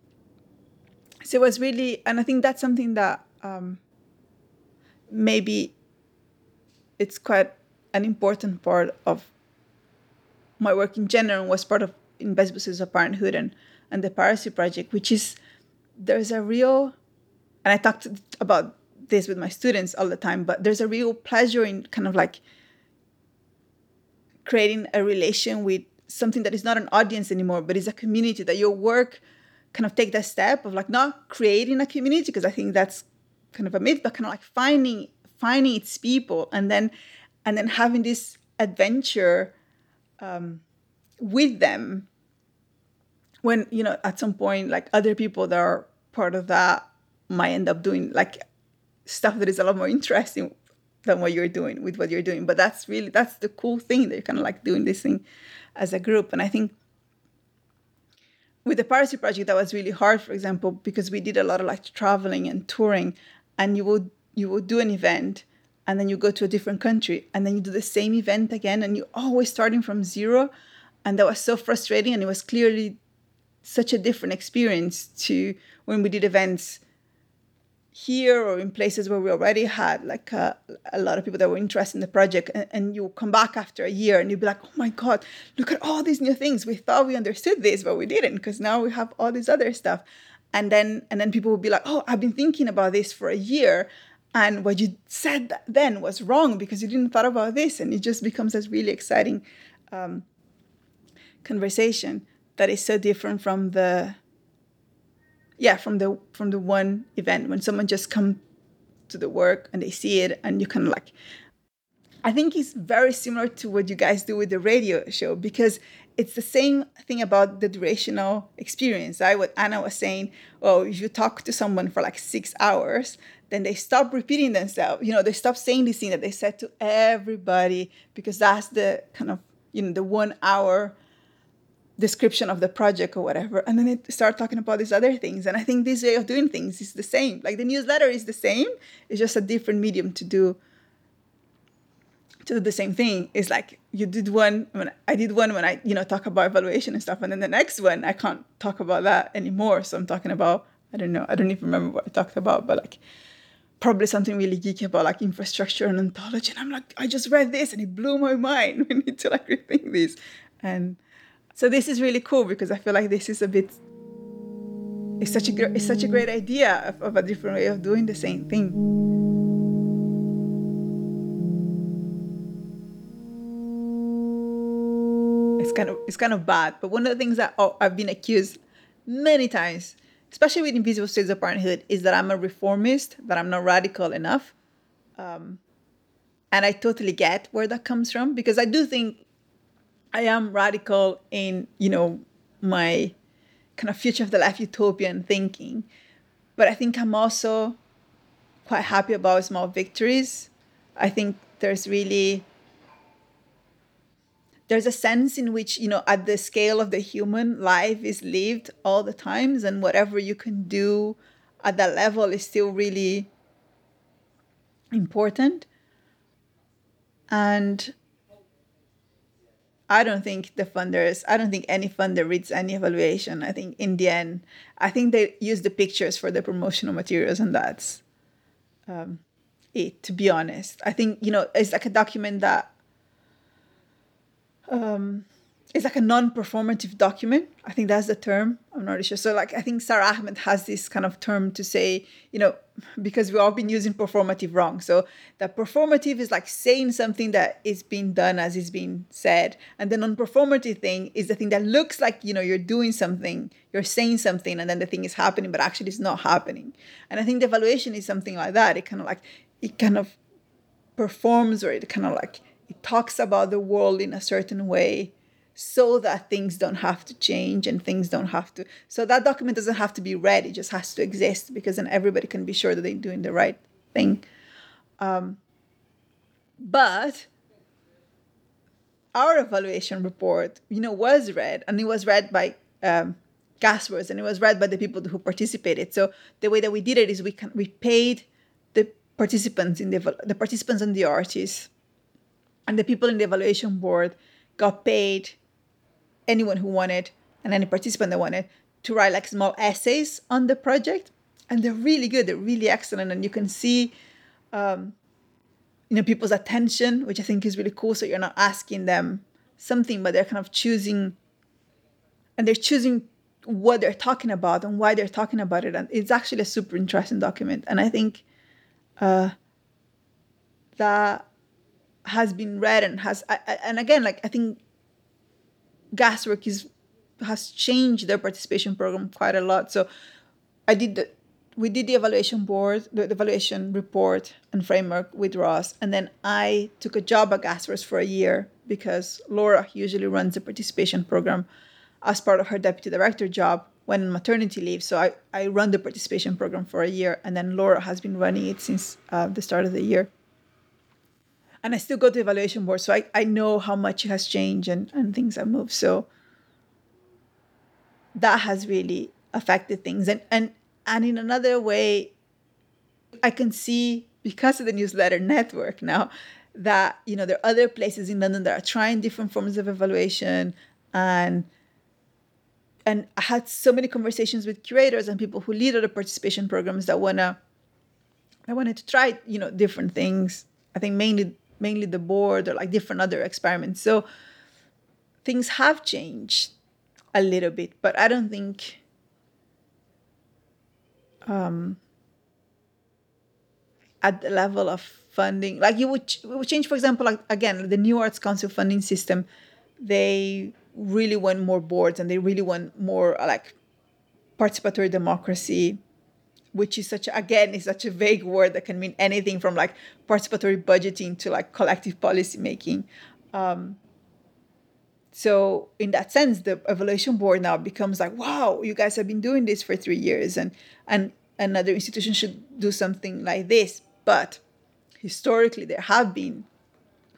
so it was really, and I think that's something that um, maybe it's quite an important part of my work in general was part of Invisible Spaces of Parenthood and, and the Piracy Project, which is there's a real, and I talked about this with my students all the time, but there's a real pleasure in kind of like creating a relation with something that is not an audience anymore, but is a community that your work kind of take that step of like not creating a community because I think that's kind of a myth, but kind of like finding finding its people and then and then having this adventure um, with them when you know at some point like other people that are part of that might end up doing like stuff that is a lot more interesting than what you're doing with what you're doing. But that's really that's the cool thing that you're kind of like doing this thing as a group. And i think with the piracy project that was really hard for example because we did a lot of like traveling and touring and you would you would do an event and then you go to a different country and then you do the same event again and you're always starting from zero. And that was so frustrating and it was clearly such a different experience to when we did events here or in places where we already had like a, a lot of people that were interested in the project and, and, you come back after a year and you'd be like oh my god look at all these new things. We thought we understood this but we didn't because now we have all this other stuff. And then and then people would be like oh i've been thinking about this for a year and what you said then was wrong because you didn't thought about this. And it just becomes this really exciting um, conversation that is so different from the yeah from the from the one event. When someone just come to the work and they see it and you kind of like i think it's very similar to what you guys do with the radio show because it's the same thing about the durational experience right? What anna was saying oh if you talk to someone for like six hours then they stop repeating themselves. You know they stop saying this thing that they said to everybody because that's the kind of you know the one hour description of the project or whatever and then it start talking about these other things. And i think this way of doing things is the same. Like the newsletter is the same. It's just a different medium to do to do the same thing. It's like you did one when i did one when i you know talk about evaluation and stuff and then the next one i can't talk about that anymore. So i'm talking about i don't know i don't even remember what i talked about but like probably something really geeky about like infrastructure and ontology and i'm like i just read this and it blew my mind. We need to like rethink this. And so this is really cool because I feel like this is a bit it's such a it's such a great idea of, of a different way of doing the same thing. It's kind of it's kind of bad, but one of the things that I've been accused many times, especially with Invisible Spaces of Parenthood, is that I'm a reformist, that I'm not radical enough. Um, and I totally get where that comes from because I do think I am radical in, you know, my kind of future of the life utopian thinking. But I think I'm also quite happy about small victories. I think there's really there's a sense in which, you know, at the scale of the human life is lived all the times and whatever you can do at that level is still really important. And I don't think the funders, I don't think any funder reads any evaluation. I think in the end, I think they use the pictures for the promotional materials, and that's um, it, to be honest. I think, you know, it's like a document that um, it's like a non-performative document. I think that's the term. I'm not really sure. So like I think Sara Ahmed has this kind of term to say, you know, because we've all been using performative wrong. So that performative is like saying something that is being done as is being said. And the non-performative thing is the thing that looks like, you know, you're doing something, you're saying something, and then the thing is happening, but actually it's not happening. And I think the evaluation is something like that. It kind of like it kind of performs or it kind of like it talks about the world in a certain way so that things don't have to change and things don't have to so that document doesn't have to be read it just has to exist because then everybody can be sure that they're doing the right thing. Um, but our evaluation report you know was read and it was read by um, and it was read by the people who participated. So the way that we did it is we can, we paid the participants in the the participants and the artists and the people in the evaluation board got paid anyone who wanted and any participant that wanted to write like small essays on the project. And they're really good. They're really excellent. And you can see um, you know people's attention which i think is really cool. So you're not asking them something but they're kind of choosing and they're choosing what they're talking about and why they're talking about it. And it's actually a super interesting document. And i think uh, that has been read and has and again like i think Gasworks is has changed their participation program quite a lot. So I did the we did the evaluation board, the, the evaluation report and framework with Ross, and then I took a job at Gasworks for a year because Laura usually runs the participation program as part of her deputy director job when maternity leave. So I, I run the participation program for a year, and then Laura has been running it since uh, the start of the year and I still go to the evaluation board, so I, I know how much has changed and, and things have moved. So that has really affected things. And and and in another way, I can see because of the newsletter network now that you know there are other places in London that are trying different forms of evaluation and and I had so many conversations with curators and people who lead other participation programs that wanna I wanted to try, you know, different things. I think mainly mainly the board or like different other experiments. So things have changed a little bit, but I don't think um, at the level of funding, like you would, ch- would change, for example, like again, the New Arts Council funding system, they really want more boards and they really want more like participatory democracy which is such a, again is such a vague word that can mean anything from like participatory budgeting to like collective policy making um, so in that sense the evaluation board now becomes like wow you guys have been doing this for three years and and another institution should do something like this. But historically there have been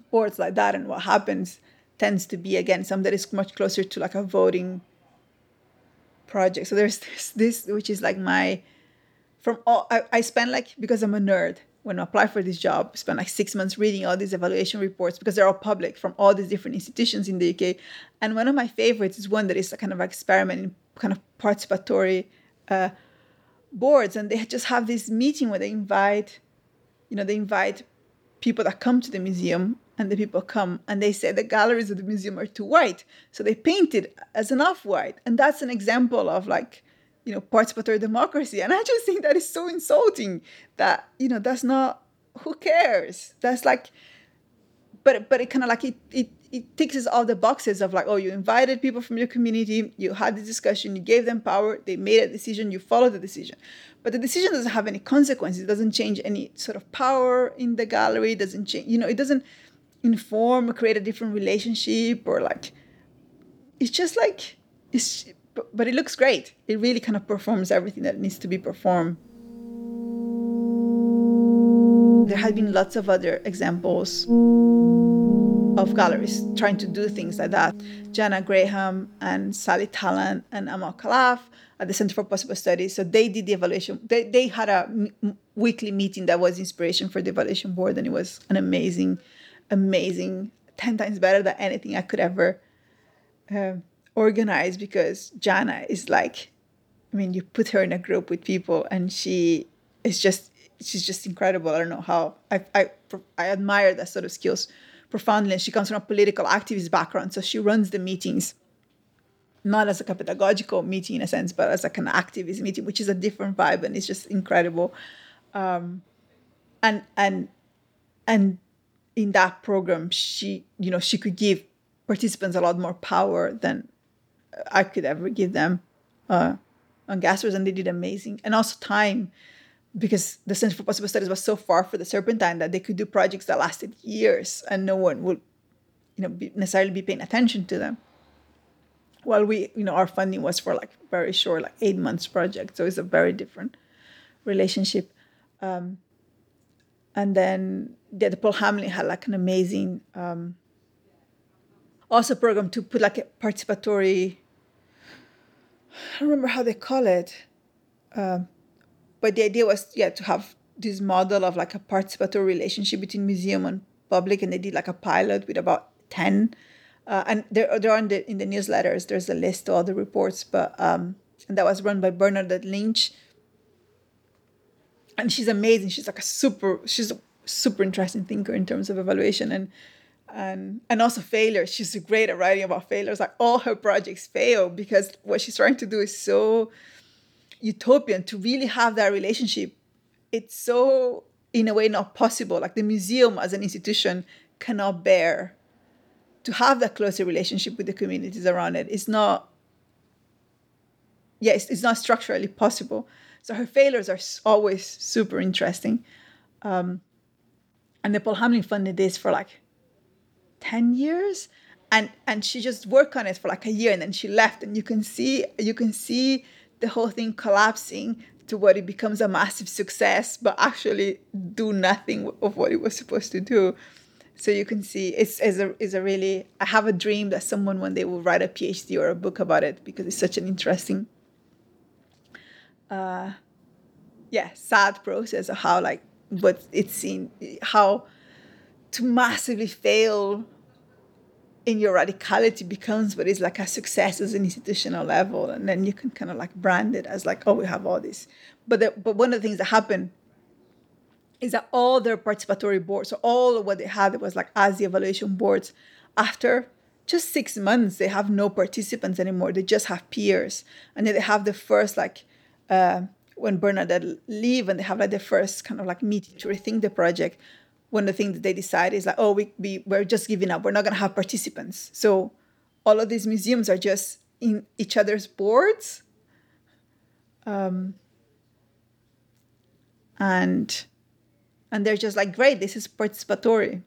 boards like that and what happens tends to be again some that is much closer to like a voting project. So there's this, this which is like my from all I, I spent like because i'm a nerd when I applied for this job, spent like six months reading all these evaluation reports because they're all public from all these different institutions in the UK. And one of my favorites is one that is a kind of experiment in kind of participatory uh, boards. And they just have this meeting where they invite, you know, they invite people that come to the museum and the people come and they say the galleries of the museum are too white. So they paint it as an off-white. And that's an example of like you know, participatory democracy. And I just think that is so insulting that, you know, that's not, who cares? That's like, but but it kind of like it, it it ticks all the boxes of like, oh, you invited people from your community, you had the discussion, you gave them power, they made a decision, you followed the decision. But the decision doesn't have any consequences. It doesn't change any sort of power in the gallery. It doesn't change, you know, it doesn't inform or create a different relationship or like, it's just like, it's but, it looks great. It really kind of performs everything that needs to be performed. There have been lots of other examples of galleries trying to do things like that. Janna Graham and Sally Tallant and Amal Khalaf at the Center for Possible Studies. So they did the evaluation. They, they had a m- weekly meeting that was inspiration for the evaluation board, and it was an amazing, amazing, 10 times better than anything I could ever uh, organized because Janna is like, I mean, you put her in a group with people and she is just, she's just incredible. I don't know how, I, I, I admire that sort of skills profoundly. And she comes from a political activist background. So she runs the meetings, not as like a pedagogical meeting in a sense, but as like an activist meeting, which is a different vibe and it's just incredible. Um, and, and, and in that program, she, you know, she could give participants a lot more power than I could ever give them uh, on Gasworks, and they did amazing. And also time, because the Center for Possible Studies was so far for the Serpentine that they could do projects that lasted years, and no one would, you know, be, necessarily be paying attention to them. While we, you know, our funding was for like very short, like eight months project, so it's a very different relationship. Um, and then yeah, the Paul Hamlyn had like an amazing um, also program to put like a participatory I don't remember how they call it. Um, but the idea was, yeah, to have this model of like a participatory relationship between museum and public, and they did like a pilot with about ten, uh, and they're they're on the in the newsletters. There's a list of all the reports, but um, and that was run by Bernadette Lynch, and she's amazing. She's like a super, she's a super interesting thinker in terms of evaluation, and and and also failures. She's great at writing about failures. Like all her projects fail because what she's trying to do is so utopian to really have that relationship. It's so in a way not possible. Like the museum as an institution cannot bear to have that closer relationship with the communities around it. It's not. Yes, yeah, it's, it's not structurally possible. So her failures are always super interesting. Um, and the Paul Hamlyn funded this for like 10 years and and she just worked on it for like a year and then she left and you can see you can see the whole thing collapsing to what it becomes a massive success but actually do nothing of what it was supposed to do. So you can see it's, it's a it's a really i have a dream that someone one day will write a phd or a book about it because it's such an interesting uh yeah sad process of how like what it's seen how to massively fail in your radicality becomes what is like a success as an institutional level and then you can kind of like brand it as like oh we have all this but the, but one of the things that happened is that all their participatory boards, so all what they had was like as the evaluation boards, after just six months, they have no participants anymore. They just have peers. And then they have the first like uh, when Bernadette leave and they have like the first kind of like meeting to rethink the project. One of the things that they decide is like, oh, we, we we're just giving up. We're not gonna have participants. So all of these museums are just in each other's boards. Um, and and they're just like, great, this is participatory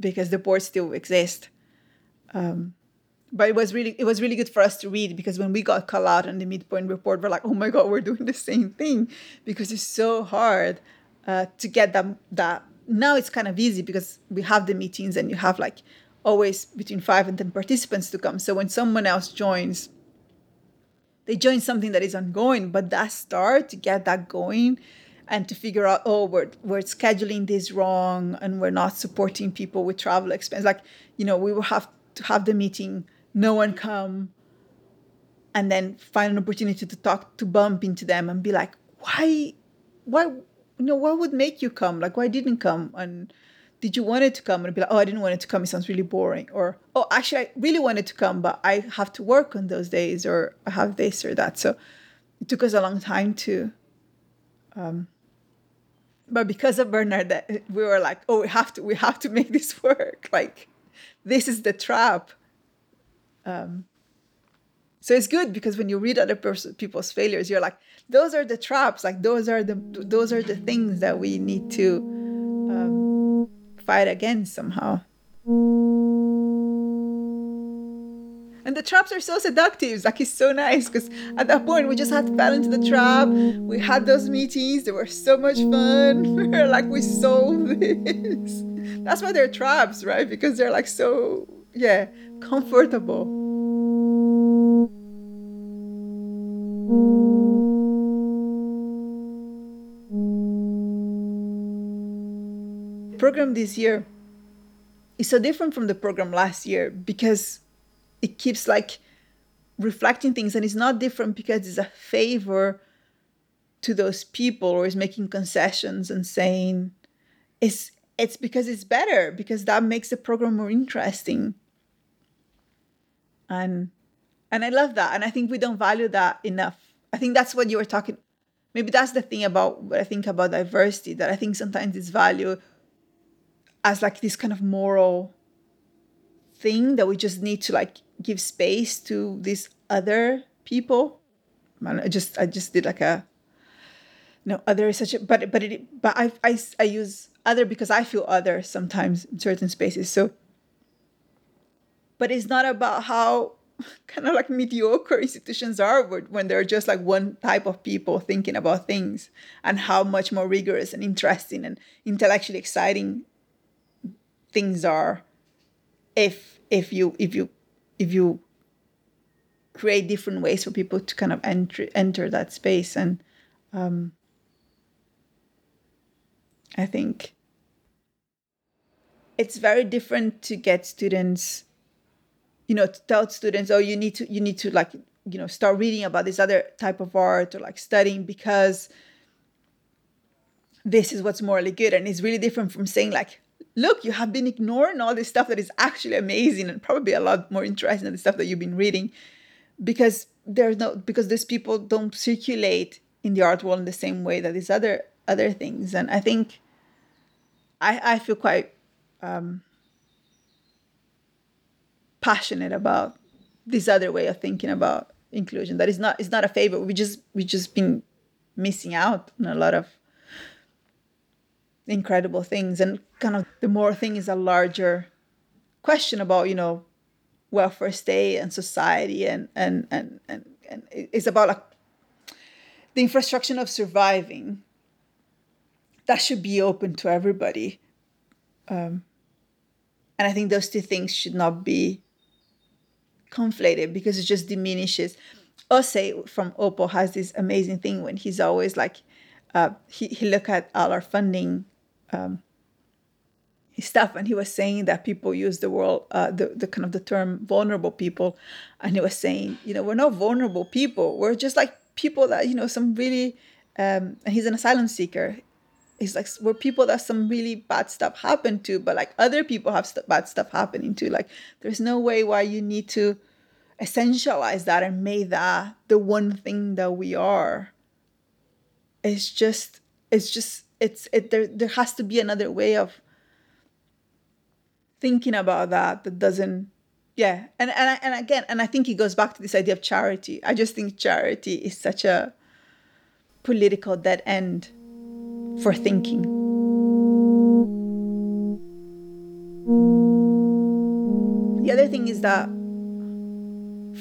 because the board still exist. Um, but it was really it was really good for us to read because when we got called out on the midpoint report, we're like, oh my god, we're doing the same thing because it's so hard uh, to get that that. Now it's kind of easy because we have the meetings and you have like always between five and ten participants to come. So when someone else joins, they join something that is ongoing, but that start to get that going and to figure out oh we're, we're scheduling this wrong and we're not supporting people with travel expense like you know we will have to have the meeting no one come and then find an opportunity to talk to bump into them and be like why why you know what would make you come? Like why didn't come? And did you want it to come? And be like oh i didn't want it to come. It sounds really boring. Or oh actually i really wanted to come but i have to work on those days or i have this or that. So it took us a long time to um, but because of Bernadette, we were like, oh, we have to, we have to make this work. Like, this is the trap. Um, so it's good because when you read other pers- people's failures, you're like, those are the traps. Like those are the those are the things that we need to um, fight against somehow. And the traps are so seductive. Like it's so nice because at that point we just had to fall into the trap. We had those meetings. They were so much fun. like, we solved this. That's why they're traps, right? Because they're like so, yeah, comfortable. Program this year is so different from the program last year because it keeps like reflecting things. And it's not different because it's a favor to those people or is making concessions and saying it's it's because it's better because that makes the program more interesting. And and i love that. And i think we don't value that enough. I think that's what you were talking maybe that's the thing about what i think about diversity that i think sometimes it's valued as like this kind of moral thing that we just need to like give space to these other people. I just I just did like a no other is such a but but it but I I I use other because I feel other sometimes in certain spaces. So but it's not about how kind of like mediocre institutions are when they're just like one type of people thinking about things and how much more rigorous and interesting and intellectually exciting things are if if you if you if you create different ways for people to kind of enter enter that space. And um, i think it's very different to get students you know to tell students oh you need to you need to like you know start reading about this other type of art or like studying because this is what's morally good. And it's really different from saying like look, you have been ignoring all this stuff that is actually amazing and probably a lot more interesting than the stuff that you've been reading because there's no because these people don't circulate in the art world in the same way that these other other things. And I think I I feel quite um, passionate about this other way of thinking about inclusion that is not it's not a favor we just we just been missing out on a lot of incredible things. And kind of the more thing is a larger question about you know welfare state and society and and and and, and it's about like the infrastructure of surviving. That should be open to everybody. Um, and i think those two things should not be conflated because it just diminishes. Ose from Opal has this amazing thing when he's always like uh, he, he look at all our funding um, stuff and he was saying that people use the word uh, the, the kind of the term vulnerable people and he was saying you know we're not vulnerable people we're just like people that you know some really um, and he's an asylum seeker he's like we're people that some really bad stuff happened to, but like other people have st- bad stuff happening to. Like there's no way why you need to essentialize that and make that the one thing that we are. It's just it's just it's it there there has to be another way of thinking about that that doesn't yeah. And and and again and i think it goes back to this idea of charity. I just think charity is such a political dead end for thinking. The other thing is that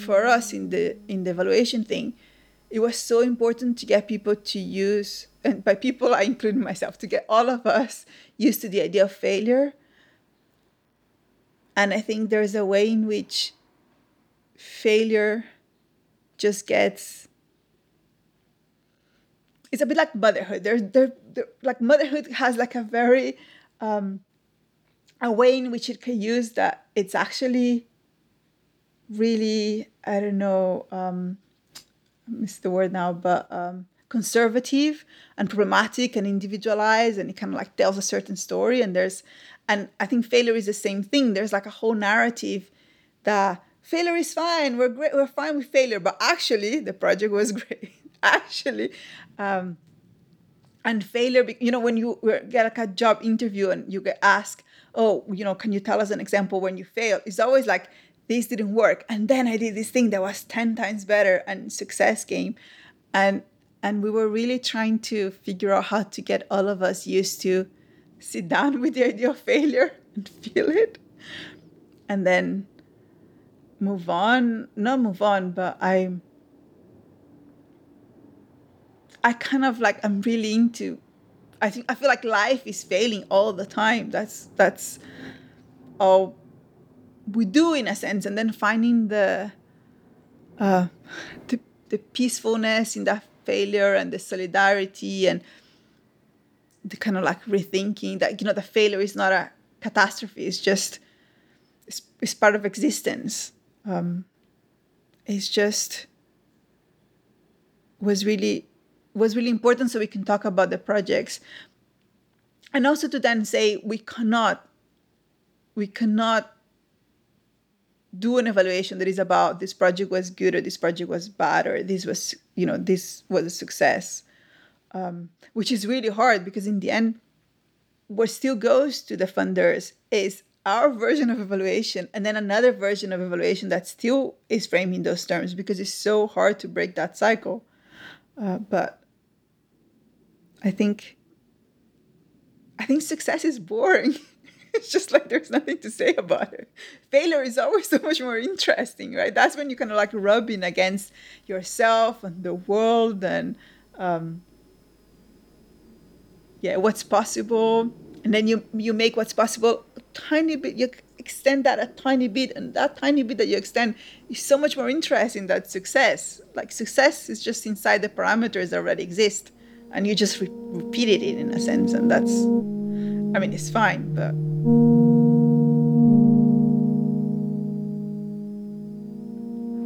for us in the in the evaluation thing it was so important to get people to use and by people i include myself to get all of us used to the idea of failure and I think there's a way in which failure just gets it's a bit like motherhood. There's there, there like motherhood has like a very um, a way in which it can use that it's actually really I don't know um, I miss the word now, but um, conservative and problematic and individualized, and it kind of like tells a certain story. And there's and I think failure is the same thing. There's like a whole narrative that failure is fine. We're great. We're fine with failure. But actually, the project was great. actually, um, and failure. You know, when you get like a job interview and you get asked, "Oh, you know, can you tell us an example when you failed?" It's always like this didn't work, and then I did this thing that was ten times better, and success came, and and we were really trying to figure out how to get all of us used to sit down with the idea of failure and feel it. And then move on not move on but i i kind of like i'm really into i think i feel like life is failing all the time. That's that's all we do in a sense. And then finding the uh the, the peacefulness in that failure and the solidarity and the kind of like rethinking that you know the failure is not a catastrophe it's just it's, it's part of existence. Um, it's just was really was really important so we can talk about the projects. And also to then say we cannot we cannot do an evaluation that is about this project was good or this project was bad or this was you know this was a success um, which is really hard because in the end, what still goes to the funders is our version of evaluation and then another version of evaluation that still is framed in those terms because it's so hard to break that cycle. Uh, but I think I think success is boring. it's just like there's nothing to say about it. Failure is always so much more interesting, right? That's when you kind of like rubbing against yourself and the world and um, yeah what's possible and then you you make what's possible a tiny bit you extend that a tiny bit and that tiny bit that you extend is so much more interesting than success like success is just inside the parameters that already exist and you just re- repeated it in a sense and that's i mean it's fine but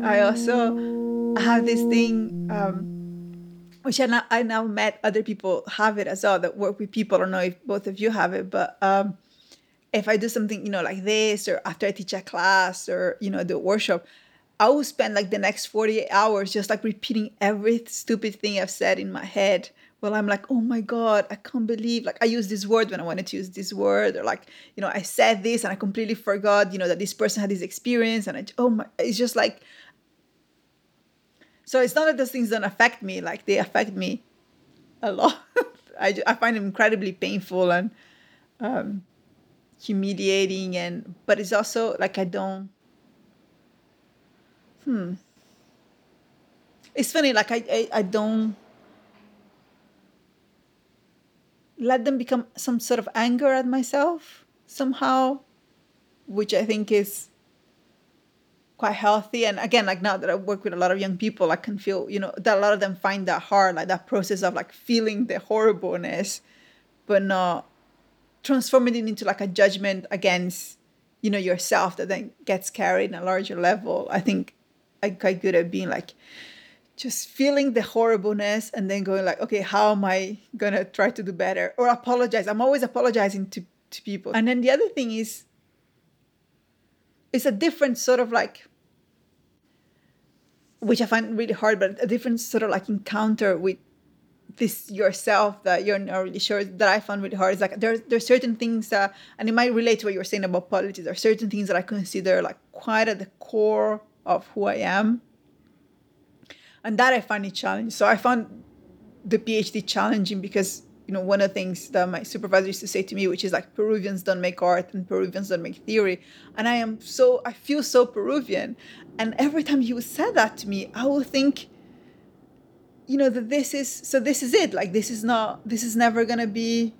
i also have this thing um, which I now, I now met other people have it as well that work with people. I don't know if both of you have it, but um, if I do something, you know, like this, or after I teach a class, or you know, do a workshop, I will spend like the next 48 hours just like repeating every stupid thing I've said in my head. Well, I'm like, oh my God, I can't believe like I used this word when I wanted to use this word, or like, you know, I said this and I completely forgot, you know, that this person had this experience, and I oh my, it's just like so it's not that those things don't affect me, like they affect me a lot. I, I find it incredibly painful and um, humiliating, and but it's also like I don't. Hmm. It's funny, like I, I, I don't let them become some sort of anger at myself somehow, which I think is quite healthy. And again, like now that I work with a lot of young people, I can feel, you know, that a lot of them find that hard, like that process of like feeling the horribleness, but not transforming it into like a judgment against, you know, yourself that then gets carried in a larger level. I think I'm quite good at being like, just feeling the horribleness and then going like okay how am i gonna try to do better or apologize i'm always apologizing to, to people and then the other thing is it's a different sort of like which i find really hard but a different sort of like encounter with this yourself that you're not really sure that I found really hard. is like there's there's certain things that and it might relate to what you were saying about politics. There are certain things that I consider like quite at the core of who I am. And that I find it challenging. So I found the PhD challenging because, you know, one of the things that my supervisor used to say to me, which is like Peruvians don't make art and Peruvians don't make theory. And I am so I feel so Peruvian. And every time he would say that to me, I would think, you know that this is so this is it like this is not this is never to be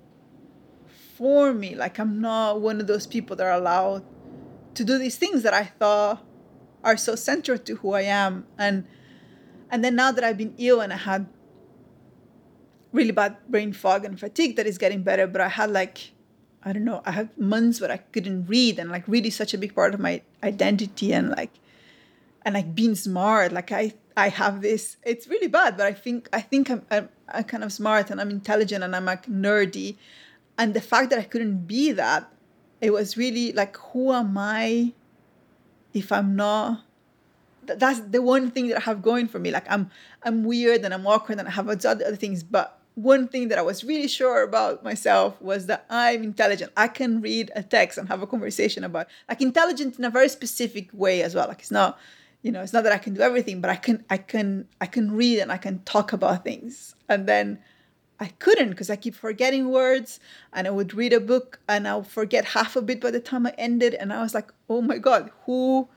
for me like i'm not one of those people that are allowed to do these things that i thought are so central to who i am and and then now that i've been ill and i had really bad brain fog and fatigue that is getting better but i had like i don't know i had months where i couldn't read and like read is such a big part of my identity and like and like being smart like i I have this. It's really bad, but I think I think I'm, I'm, I'm kind of smart and I'm intelligent and I'm like nerdy, and the fact that I couldn't be that, it was really like, who am I, if I'm not? That's the one thing that I have going for me. Like I'm I'm weird and I'm awkward and I have a lot of other things, but one thing that I was really sure about myself was that I'm intelligent. I can read a text and have a conversation about like intelligent in a very specific way as well. Like it's not you know it's not that i can do everything but i can i can i can read and i can talk about things and then i couldn't because i keep forgetting words and i would read a book and i'll forget half a bit by the time i ended and i was like oh my god who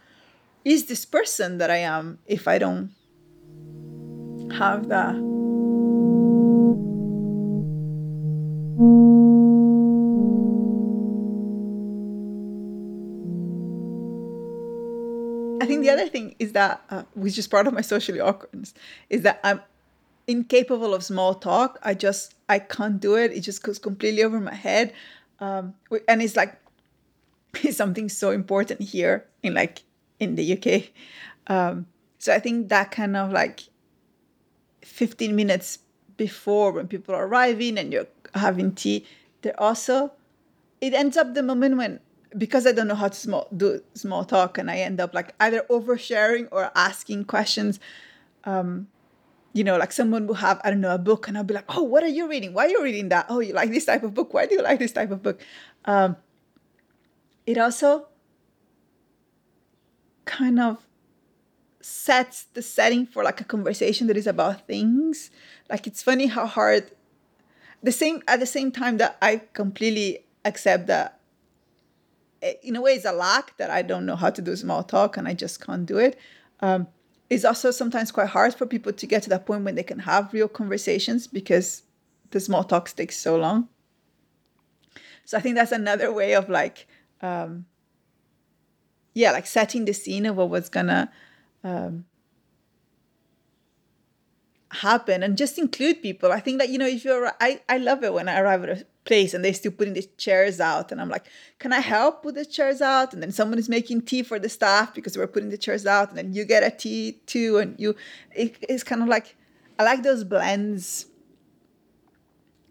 is this person that i am if i don't have that I think the other thing is that, uh, which is part of my socially awkwardness, is that I'm incapable of small talk. I just I can't do it. It just goes completely over my head, um, and it's like it's something so important here in like in the UK. Um, so I think that kind of like 15 minutes before when people are arriving and you're having tea, they're also it ends up the moment when because I don't know how to small, do small talk, and I end up like either oversharing or asking questions. Um, you know, like someone will have I don't know a book, and I'll be like, "Oh, what are you reading? Why are you reading that? Oh, you like this type of book? Why do you like this type of book?" Um, it also kind of sets the setting for like a conversation that is about things. Like it's funny how hard the same at the same time that I completely accept that in a way it's a lack that I don't know how to do small talk and I just can't do it. Um, it's also sometimes quite hard for people to get to that point when they can have real conversations because the small talks takes so long. So I think that's another way of like, um, yeah, like setting the scene of what was gonna um, happen and just include people. I think that you know if you're, I I love it when I arrive at a place and they're still putting the chairs out and i'm like can i help with the chairs out and then someone is making tea for the staff because we're putting the chairs out and then you get a tea too and you it, it's kind of like i like those blends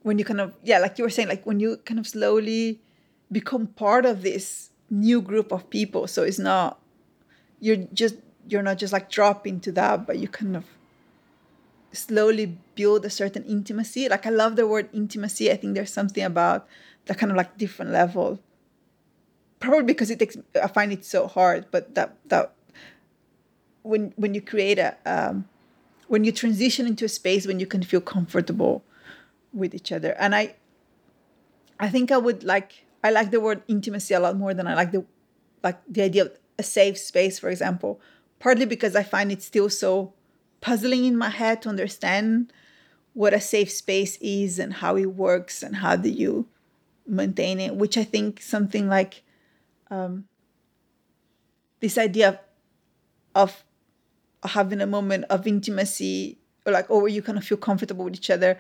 when you kind of yeah like you were saying like when you kind of slowly become part of this new group of people so it's not you're just you're not just like drop into that but you kind of slowly build a certain intimacy. Like I love the word intimacy. I think there's something about that kind of like different level. Probably because it takes I find it so hard, but that that when when you create a um, when you transition into a space when you can feel comfortable with each other. And I I think I would like I like the word intimacy a lot more than I like the like the idea of a safe space, for example. Partly because I find it still so puzzling in my head to understand what a safe space is and how it works and how do you maintain it which i think something like um, this idea of, of having a moment of intimacy or like or where you kind of feel comfortable with each other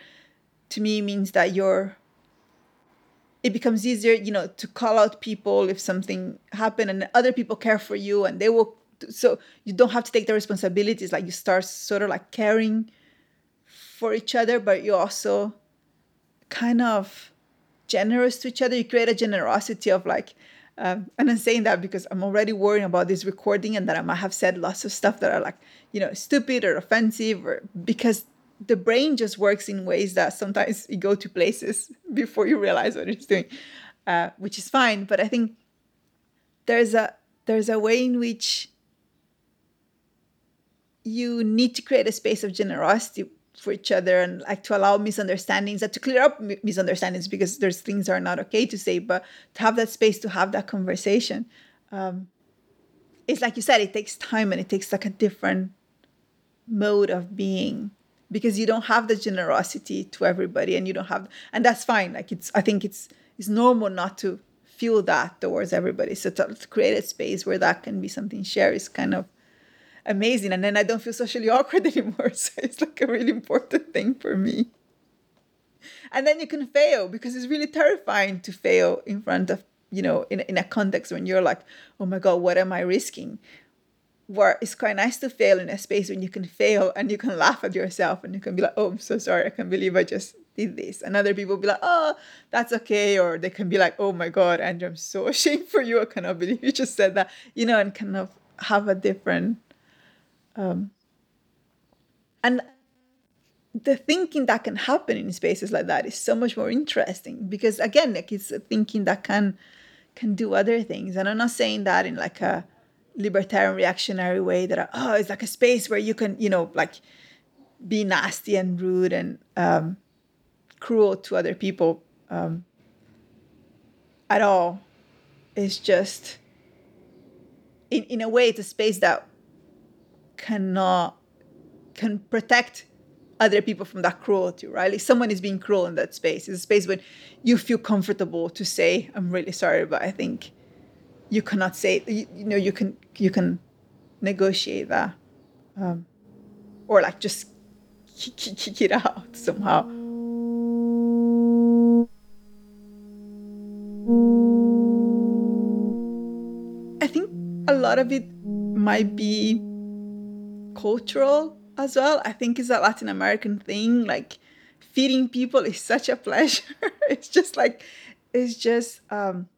to me means that you're it becomes easier you know to call out people if something happened and other people care for you and they will so you don't have to take the responsibilities. Like you start sort of like caring for each other, but you also kind of generous to each other. You create a generosity of like, um, and I'm saying that because I'm already worrying about this recording and that I might have said lots of stuff that are like, you know, stupid or offensive, or because the brain just works in ways that sometimes you go to places before you realize what it's doing, uh, which is fine. But I think there's a there's a way in which you need to create a space of generosity for each other and like to allow misunderstandings and to clear up misunderstandings because there's things that are not okay to say but to have that space to have that conversation um, it's like you said it takes time and it takes like a different mode of being because you don't have the generosity to everybody and you don't have and that's fine like it's i think it's it's normal not to feel that towards everybody so to, to create a space where that can be something shared is kind of amazing. And then I don't feel socially awkward anymore. So it's like a really important thing for me. And then you can fail because it's really terrifying to fail in front of, you know, in, in a context when you're like, oh my God, what am I risking? Where it's quite nice to fail in a space when you can fail and you can laugh at yourself and you can be like, oh, I'm so sorry. I can't believe I just did this. And other people be like, oh, that's okay. Or they can be like, oh my God, Andrea, I'm so ashamed for you. I cannot believe you just said that, you know, and kind of have a different um, and the thinking that can happen in spaces like that is so much more interesting because again like it's a thinking that can can do other things and i'm not saying that in like a libertarian reactionary way that oh it's like a space where you can you know like be nasty and rude and um, cruel to other people um, at all it's just in, in a way it's a space that cannot can protect other people from that cruelty, right? Like someone is being cruel in that space. It's a space when you feel comfortable to say, "I'm really sorry," but I think you cannot say. You, you know, you can you can negotiate that, um, or like just kick, it out somehow. I think a lot of it might be cultural as well. I think it's a Latin American thing. Like feeding people is such a pleasure. it's just like it's just um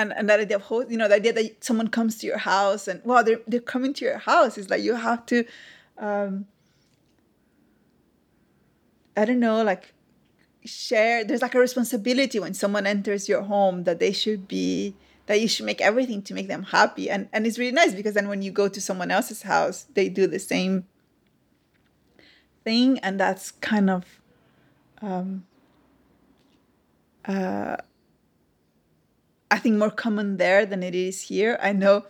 and, and that idea of host, you know, the idea that someone comes to your house and well, they're they're coming to your house. Is like you have to um I don't know, like share there's like a responsibility when someone enters your home that they should be that you should make everything to make them happy. And and it's really nice because then when you go to someone else's house they do the same thing. And that's kind of um uh I think more common there than it is here. I know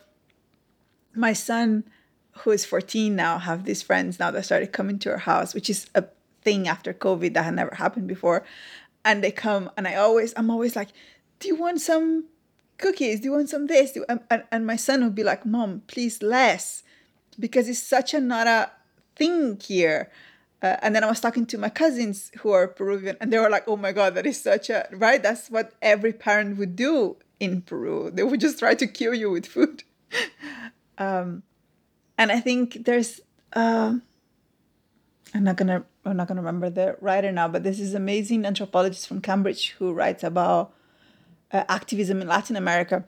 my son, who is 14 now, have these friends now that started coming to our house, which is a thing after COVID that had never happened before. And they come, and I always, I'm always like, "Do you want some cookies? Do you want some this? And, and, and my son would be like, Mom, please less, because it's such a not a thing here. Uh, and then I was talking to my cousins who are Peruvian, and they were like, "Oh my God, that is such a right. That's what every parent would do in Peru. They would just try to kill you with food." um, and I think there's, uh, I'm not gonna, I'm not gonna remember the writer now, but this is amazing anthropologist from Cambridge who writes about uh, activism in Latin America,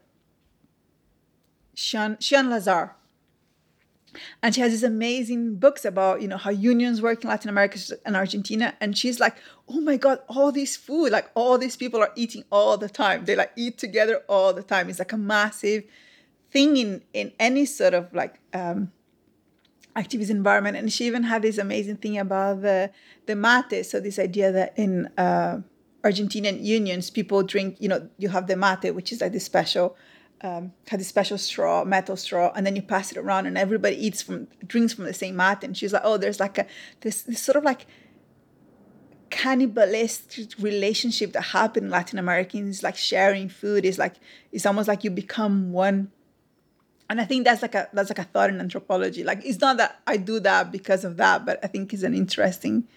Sean Sian Lazar. And she has these amazing books about, you know, how unions work in Latin America and Argentina. And she's like, oh my God, all this food, like all these people are eating all the time. They like eat together all the time. It's like a massive thing in, in any sort of like um, activist environment. And she even had this amazing thing about the, the mate. So this idea that in uh, Argentinian unions, people drink, you know, you have the mate, which is like this special, um, had this special straw, metal straw, and then you pass it around and everybody eats from, drinks from the same mat. And she's like, oh, there's like a, this, this sort of like cannibalistic relationship that happened in Latin Americans, like sharing food is like, it's almost like you become one. And I think that's like a, that's like a thought in anthropology. Like, it's not that I do that because of that, but I think it's an interesting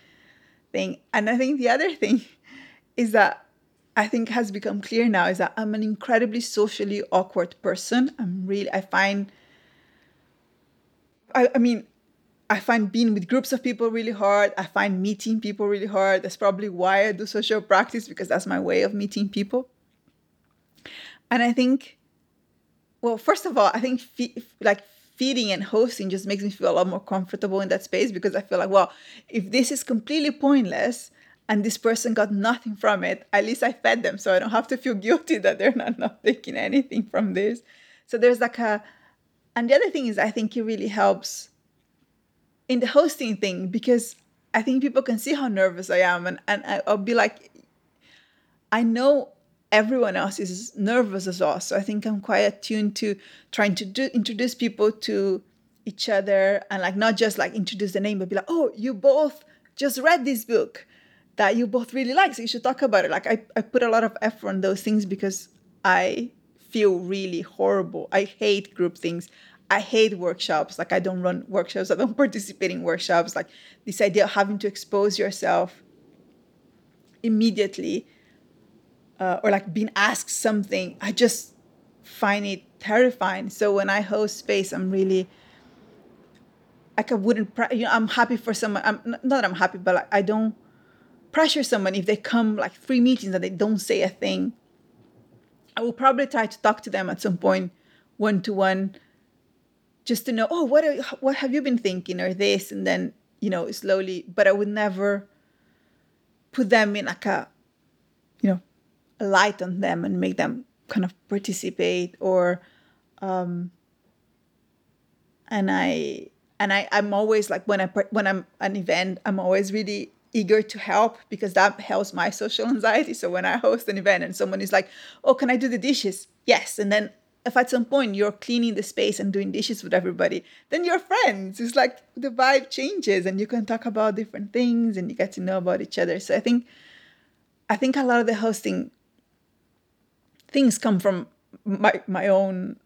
thing. And I think the other thing is that I think has become clear now is that I'm an incredibly socially awkward person. I'm really, I find, I, I mean, I find being with groups of people really hard. I find meeting people really hard. That's probably why I do social practice because that's my way of meeting people. And I think, well, first of all, I think fe- like feeding and hosting just makes me feel a lot more comfortable in that space because I feel like, well, if this is completely pointless and this person got nothing from it, at least I fed them. So I don't have to feel guilty that they're not, not taking anything from this. So there's like a, and the other thing is, I think it really helps in the hosting thing because I think people can see how nervous I am, and, and I'll be like, I know everyone else is nervous as well. So I think I'm quite attuned to trying to do, introduce people to each other and like not just like introduce the name, but be like, oh, you both just read this book that you both really like, so you should talk about it. Like I, I put a lot of effort on those things because I feel really horrible. I hate group things. I hate workshops. Like I don't run workshops. I don't participate in workshops. Like this idea of having to expose yourself immediately, uh, or like being asked something. I just find it terrifying. So when I host space, I'm really like I wouldn't. You know, I'm happy for someone. I'm not that I'm happy, but like I don't pressure someone if they come like three meetings and they don't say a thing. I will probably try to talk to them at some point, one to one just to know, oh, what are, what have you been thinking or this, and then you know slowly. But I would never put them in like a, you know, a light on them and make them kind of participate or, um, and I and I I'm always like when I when I'm an event I'm always really eager to help because that helps my social anxiety. So when I host an event and someone is like, "Oh, can I do the dishes?" Yes, and then if at some point you're cleaning the space and doing dishes with everybody, then you're friends. It's like the vibe changes and you can talk about different things and you get to know about each other. So I think I think a lot of the hosting things come from my my own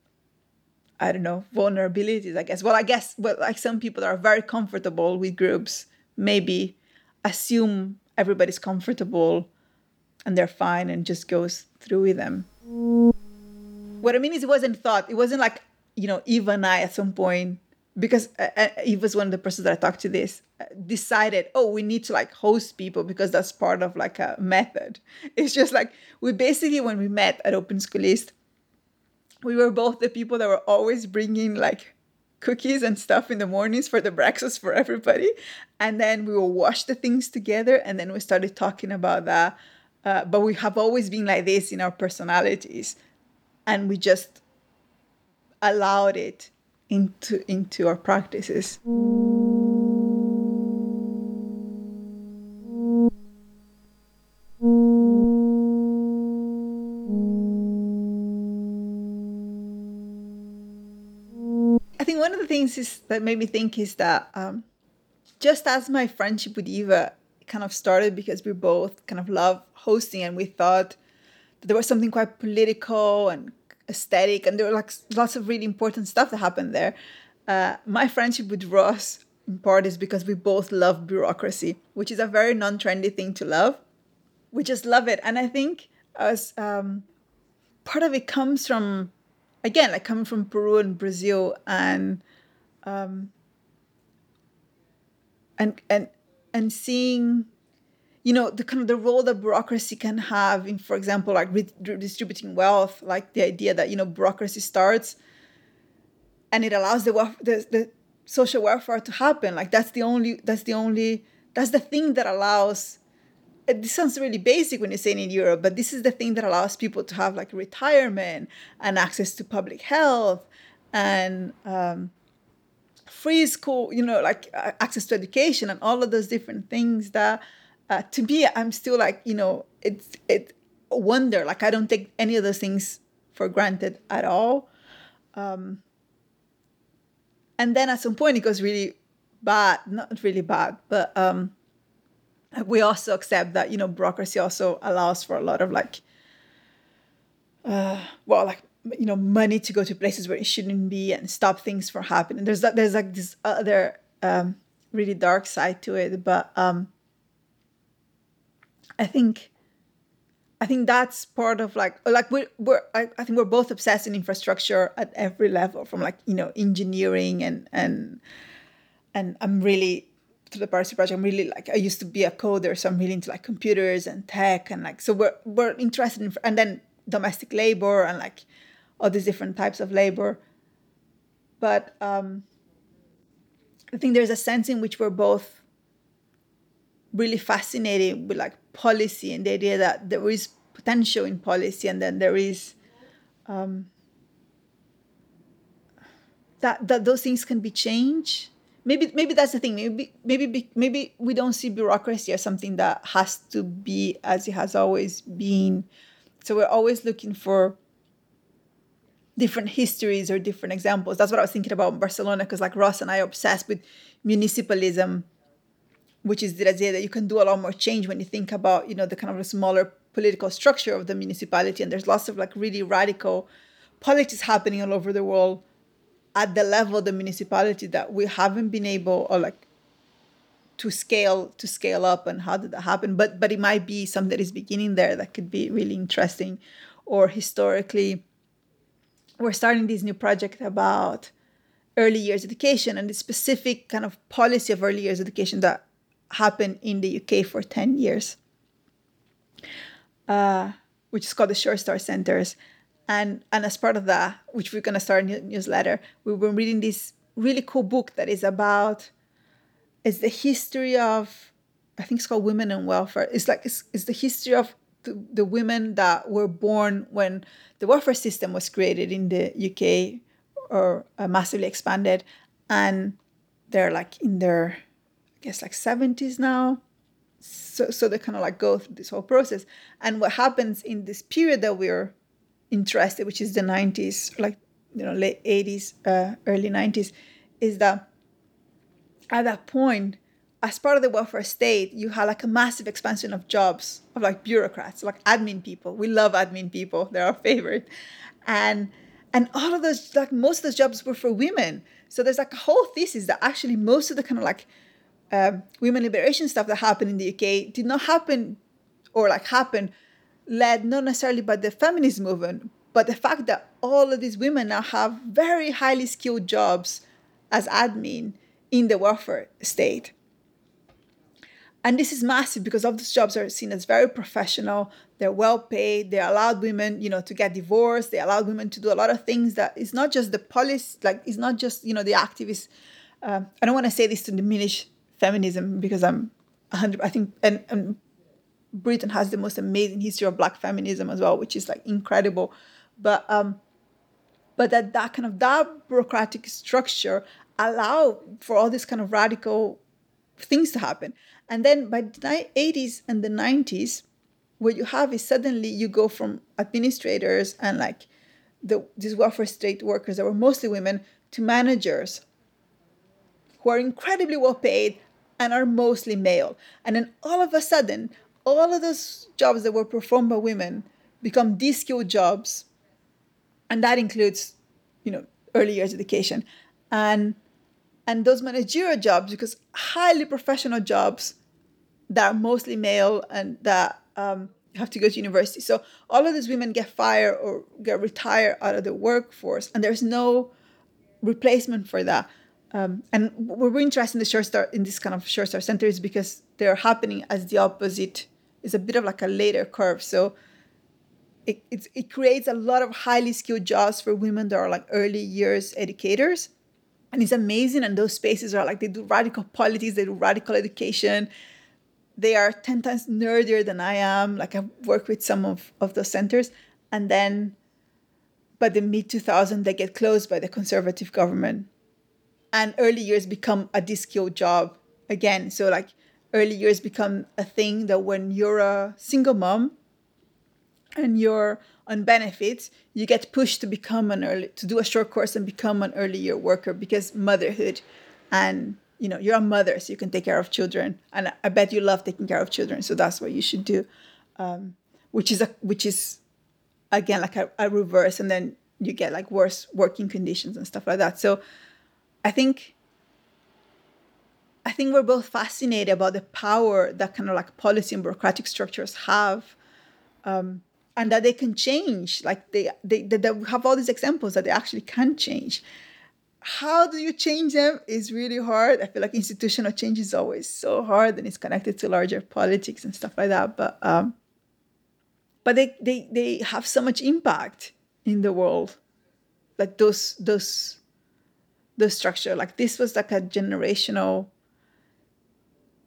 I don't know, vulnerabilities, I guess. Well, I guess well, like some people are very comfortable with groups, maybe assume everybody's comfortable and they're fine and just goes through with them what I mean is, it wasn't thought. It wasn't like you know, Eva and I at some point because uh, uh, was one of the persons that I talked to this uh, decided, oh, we need to like host people because that's part of like a method. It's just like we basically when we met at Open School East, we were both the people that were always bringing like cookies and stuff in the mornings for the breakfast for everybody, and then we will wash the things together, and then we started talking about that. Uh, but we have always been like this in our personalities and we just allowed it into into our practices. Things is that made me think is that um, just as my friendship with Eva kind of started because we both kind of love hosting and we thought there was something quite political and aesthetic, and there were like lots of really important stuff that happened there. Uh, my friendship with Ross, in part, is because we both love bureaucracy, which is a very non-trendy thing to love. We just love it, and I think as um, part of it comes from, again, like coming from Peru and Brazil, and um, and and and seeing you know the kind of the role that bureaucracy can have in for example like redistributing wealth like the idea that you know bureaucracy starts and it allows the, the the social welfare to happen. Like that's the only that's the only that's the thing that allows this sounds really basic when you're saying in Europe, but this is the thing that allows people to have like retirement and access to public health and um, free school, you know, like uh, access to education and all of those different things that uh, to me, I'm still like, you know, it's it wonder. Like I don't take any of those things for granted at all. Um, and then at some point it goes really bad, not really bad, but um, we also accept that you know bureaucracy also allows for a lot of like, uh, well, like you know, money to go to places where it shouldn't be and stop things from happening. There's that. There's like this other um, really dark side to it, but um, I think I think that's part of like like we're, we're I, I think we're both obsessed in infrastructure at every level from like you know engineering and and and I'm really to the Piracy Project I'm really like I used to be a coder so I'm really into like computers and tech and like so we're we're interested in and then domestic labor and like all these different types of labor. But um I think there's a sense in which we're both really fascinated with like policy and the idea that there is potential in policy and then there is um, that that those things can be changed. Maybe maybe that's the thing. Maybe maybe maybe we don't see bureaucracy as something that has to be as it has always been. So we're always looking for different histories or different examples. That's what i was thinking about in barcelona because like ross and i are obsessed with municipalism which is the idea that you can do a lot more change when you think about you know the kind of a smaller political structure of the municipality. And there's lots of like really radical politics happening all over the world at the level of the municipality that we haven't been able or like to scale to scale up and how did that happen. But but it might be something that is beginning there that could be really interesting or historically we're starting this new project about early years education and the specific kind of policy of early years education that happened in the UK for 10 years, uh, which is called the Sure Start Centers. And, and as part of that, which we're going to start a new newsletter, we've been reading this really cool book that is about, it's the history of, I think it's called Women and Welfare. It's like, it's, it's the history of the, the women that were born when the welfare system was created in the UK or uh, massively expanded. And they're like in their I guess like 70s now so so they kind of like go through this whole process and what happens in this period that we're interested which is the 90s like you know late 80s uh, early 90s is that at that point as part of the welfare state you had like a massive expansion of jobs of like bureaucrats like admin people. We love admin people. They're our favorite. And and all of those like most of those jobs were for women. So there's like a whole thesis that actually most of the kind of like um, women liberation stuff that happened in the UK did not happen or like happen led not necessarily by the feminist movement, but the fact that all of these women now have very highly skilled jobs as admin in the welfare state. And this is massive because all these jobs are seen as very professional. They're well paid. They allowed women, you know, to get divorced. They allowed women to do a lot of things that is not just the policy, like it's not just you know the activists. Uh, I don't want to say this to diminish feminism because I'm 100 I think and, and Britain has the most amazing history of black feminism as well which is like incredible but um but that that kind of that bureaucratic structure allow for all these kind of radical things to happen and then by the 80s and the 90s what you have is suddenly you go from administrators and like the these welfare state workers that were mostly women to managers who are incredibly well paid and are mostly male. And then all of a sudden, all of those jobs that were performed by women become de-skilled jobs. And that includes, you know, early years education. And and those managerial jobs, because highly professional jobs that are mostly male and that um, have to go to university. So all of these women get fired or get retired out of the workforce, and there's no replacement for that. Um, and we're interested in the Sure Start in this kind of Sure Start centers because they're happening as the opposite. It's a bit of like a later curve. So it, it creates a lot of highly skilled jobs for women that are like early years educators. And it's amazing. And those spaces are like they do radical politics, they do radical education. They are 10 times nerdier than I am. Like I've worked with some of, of those centers. And then by the mid 2000s, they get closed by the conservative government and early years become a de-skilled job again. So like early years become a thing that when you're a single mom and you're on benefits, you get pushed to become an early to do a short course and become an early year worker because motherhood and you know you're a mother so you can take care of children. And i bet you love taking care of children so that's what you should do um, which is a which is again like a, a reverse and then you get like worse working conditions and stuff like that. So I think I think we're both fascinated about the power that kind of like policy and bureaucratic structures have um, and that they can change. Like they, they, they, they have all these examples that they actually can change. How do you change them is really hard. I feel like institutional change is always so hard and it's connected to larger politics and stuff like that. But um, but they, they they have so much impact in the world. Like those those the structure. Like this was like a generational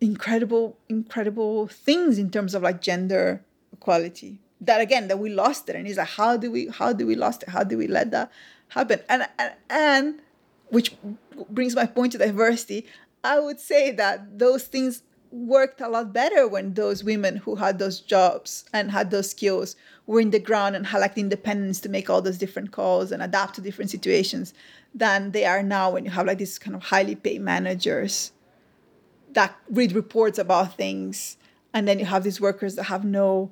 incredible, incredible things in terms of like gender equality. That again, that we lost it, and he's like, how do we, how do we lost it? How do we let that happen? And and, and which brings my point to diversity. I would say that those things worked a lot better when those women who had those jobs and had those skills were in the ground and had like the independence to make all those different calls and adapt to different situations than they are now when you have like these kind of highly paid managers that read reports about things and then you have these workers that have no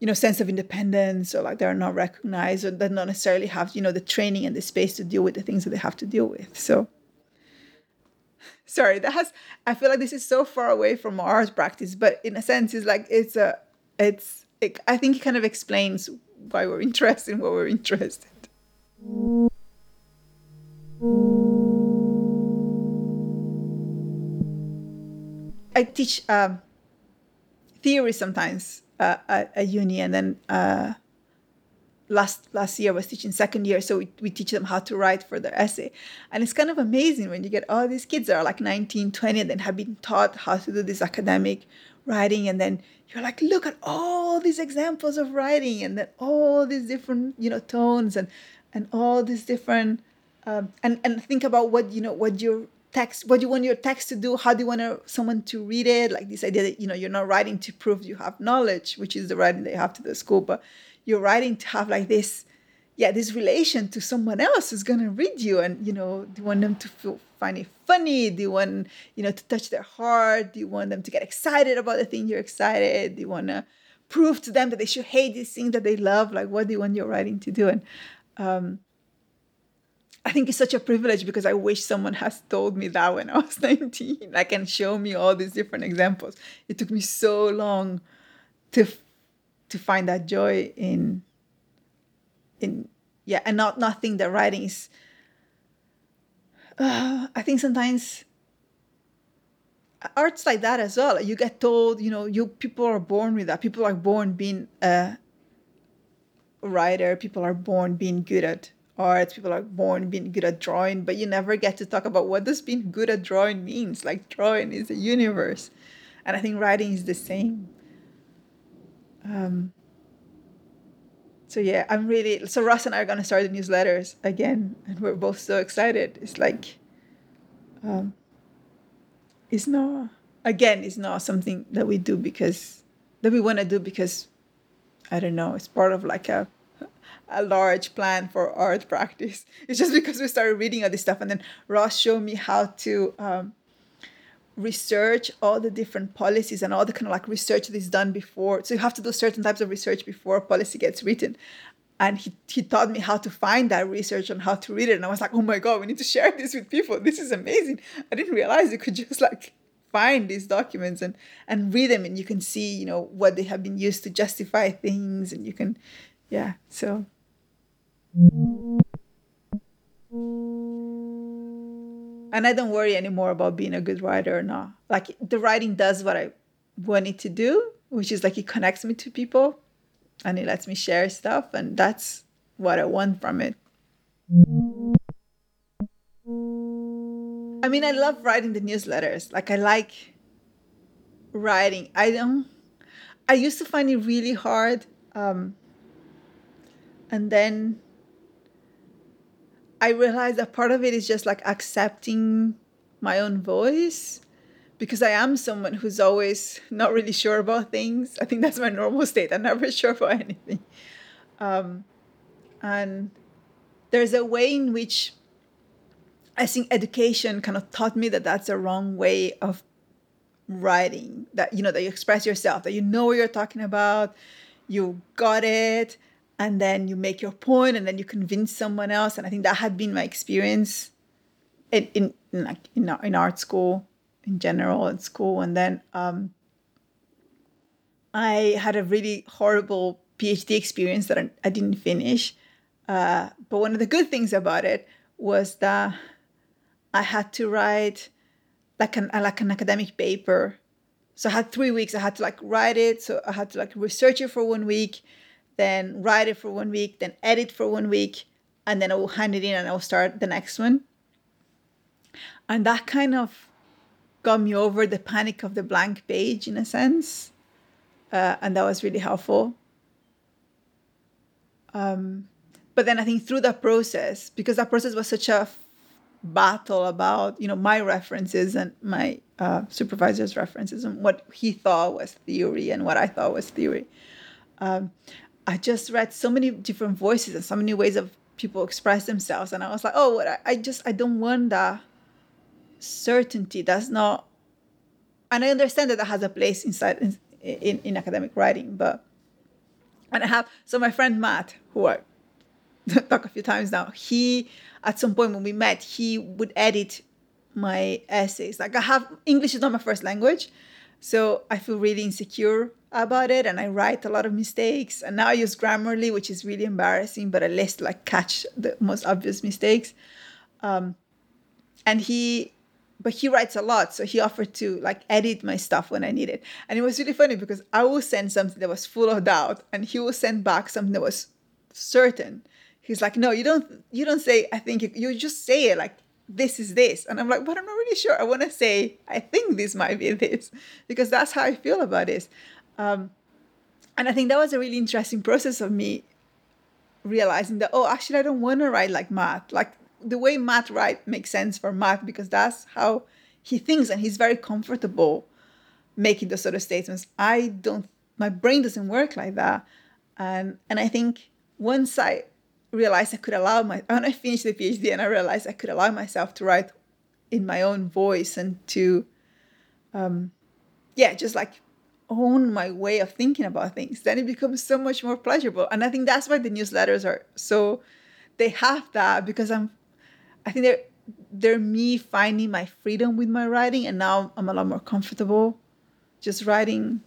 you know sense of independence or like they're not recognized or they don't necessarily have you know the training and the space to deal with the things that they have to deal with. So sorry that has i feel like this is so far away from art practice but in a sense it's like it's a it's it, i think it kind of explains why we're interested in what we're interested. I teach um, theory sometimes at, uni, and then uh, last last year I was teaching second year, so we, we teach them how to write for their essay, and it's kind of amazing when you get all these kids that are like 19, 20, and then have been taught how to do this academic writing, and then you're like, look at all these examples of writing, and then all these different you know tones, and and all these different um, and and think about what you know what you're text what do you want your text to do? How do you want someone to read it? Like this idea that you know you're not writing to prove you have knowledge which is the writing you have to the school but you're writing to have like this yeah this relation to someone else who's going to read you. And you know do you want them to feel find it funny? Do you want you know to touch their heart? Do you want them to get excited about the thing you're excited? Do you want to prove to them that they should hate this thing that they love? Like what do you want your writing to do? And um, I think it's such a privilege because I wish someone has told me that when I was 19. Like and show me all these different examples. It took me so long to to find that joy in in yeah, and not not think that writing is. Uh, I think sometimes art's like that as well. You get told, you know, you people are born with that. People are born being a writer. People are born being good at art people are born being good at drawing but you never get to talk about what does being good at drawing means. Like drawing is a universe. And i think writing is the same. Um, so yeah i'm really so ross and i are going to start the newsletters again and we're both so excited. It's like um, it's not again it's not something that we do because that we want to do because i don't know it's part of like a a large plan for art practice. It's just because we started reading all this stuff, and then Ross showed me how to um, research all the different policies and all the kind of like research that is done before. So you have to do certain types of research before a policy gets written. And he, he taught me how to find that research and how to read it. And I was like, oh my God, we need to share this with people. This is amazing. I didn't realize you could just like find these documents and and read them and you can see you know what they have been used to justify things and you can yeah so and I don't worry anymore about being a good writer or not. Like the writing does what I want it to do, which is like it connects me to people and it lets me share stuff. And that's what I want from it. I mean, I love writing the newsletters. Like, I like writing. I don't, I used to find it really hard. Um, and then I realized that part of it is just like accepting my own voice because I am someone who's always not really sure about things. I think that's my normal state. I'm never sure about anything. Um, and there's a way in which I think education kind of taught me that that's a wrong way of writing. That you know that you express yourself, that you know what you're talking about, you got it, and then you make your point and then you convince someone else and i think that had been my experience in in in, like in, in art school in general at school and then um, i had a really horrible PhD experience that I, I didn't finish. Uh, but one of the good things about it was that I had to write like an like an academic paper. So I had three weeks. I had to like write it. So I had to like research it for one week, then write it for one week, then edit for one week, and then I will hand it in and I will start the next one. And that kind of got me over the panic of the blank page in a sense. Uh, and that was really helpful. Um, but then I think through that process, because that process was such a battle about you know my references and my uh, supervisor's references and what he thought was theory and what I thought was theory. Um, I just read so many different voices and so many ways of people express themselves, and I was like, oh, what I, I just I don't want that certainty. That's not, and I understand that that has a place inside in, in, in academic writing, but and I have so my friend Matt, who I talk a few times now, he at some point when we met, he would edit my essays. Like I have English is not my first language, so I feel really insecure about it, and I write a lot of mistakes. And now I use Grammarly, which is really embarrassing, but at least like catch the most obvious mistakes. Um, and he, but he writes a lot, so he offered to like edit my stuff when I need it. And it was really funny because I will send something that was full of doubt, and he will send back something that was certain he's like no you don't you don't say i think you, you just say it like this is this. And i'm like but i'm not really sure. I want to say i think this might be this because that's how i feel about this. Um, and i think that was a really interesting process of me realizing that oh actually i don't want to write like matt like the way matt write makes sense for matt because that's how he thinks and he's very comfortable making those sort of statements. I don't my brain doesn't work like that. And and i think once i realized I could allow my when I finished the PhD and I realized I could allow myself to write in my own voice and to um yeah just like own my way of thinking about things then it becomes so much more pleasurable. And I think that's why the newsletters are so they have that because I'm I think they're they're me finding my freedom with my writing and now I'm a lot more comfortable just writing.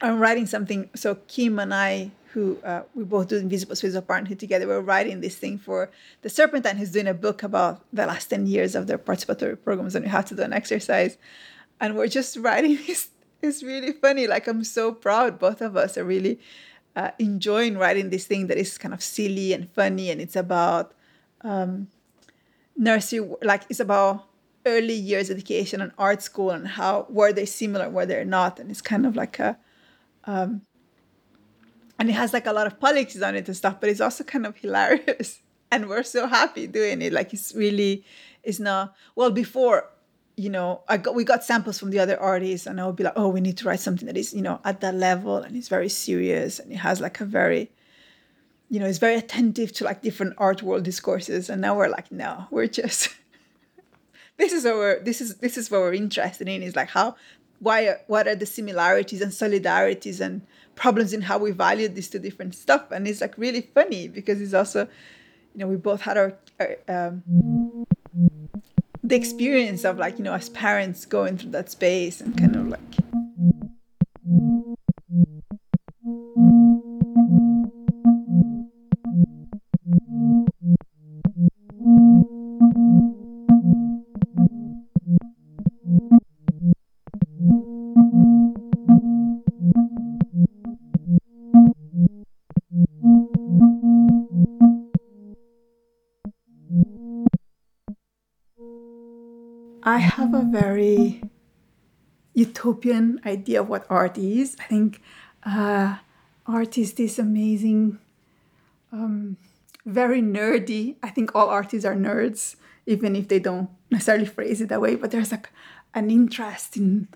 I'm writing something. So Kim and I who uh, we both do Invisible Space of Parenthood together. We're writing this thing for the Serpentine, who's doing a book about the last 10 years of their participatory programs, and we have to do an exercise. And we're just writing this. It's really funny. Like, I'm so proud. Both of us are really uh, enjoying writing this thing that is kind of silly and funny. And it's about um, nursery, like, it's about early years education and art school and how were they similar, were they not. And it's kind of like a, um, and it has like a lot of politics on it and stuff but it's also kind of hilarious. And we're so happy doing it. Like it's really it's not well before you know i got we got samples from the other artists and i would be like oh we need to write something that is you know at that level and it's very serious and it has like a very you know it's very attentive to like different art world discourses. And now we're like no we're just this is our this is this is what we're interested in is like how why what are the similarities and solidarities and problems in how we value these two different stuff? And it's like really funny because it's also you know we both had our, our um, the experience of like you know as parents going through that space and kind of like utopian idea of what art is. I think uh, art is this amazing, um, very nerdy. I think all artists are nerds, even if they don't necessarily phrase it that way. But there's like an interest in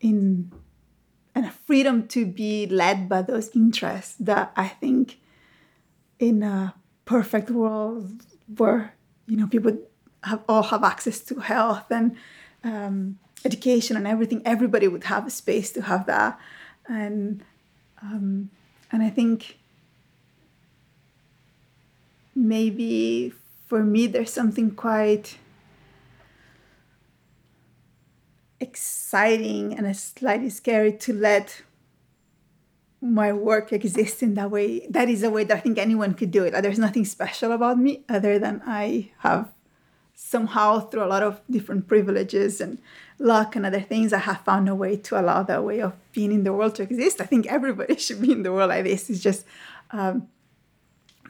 in and a freedom to be led by those interests that I think in a perfect world where you know people have all have access to health and um, education and everything, everybody would have a space to have that. And um, and I think maybe for me there's something quite exciting and slightly scary to let my work exist in that way. That is a way that I think anyone could do it. There's nothing special about me other than I have somehow through a lot of different privileges and luck and other things, I have found a way to allow that way of being in the world to exist. I think everybody should be in the world like this. It's just um,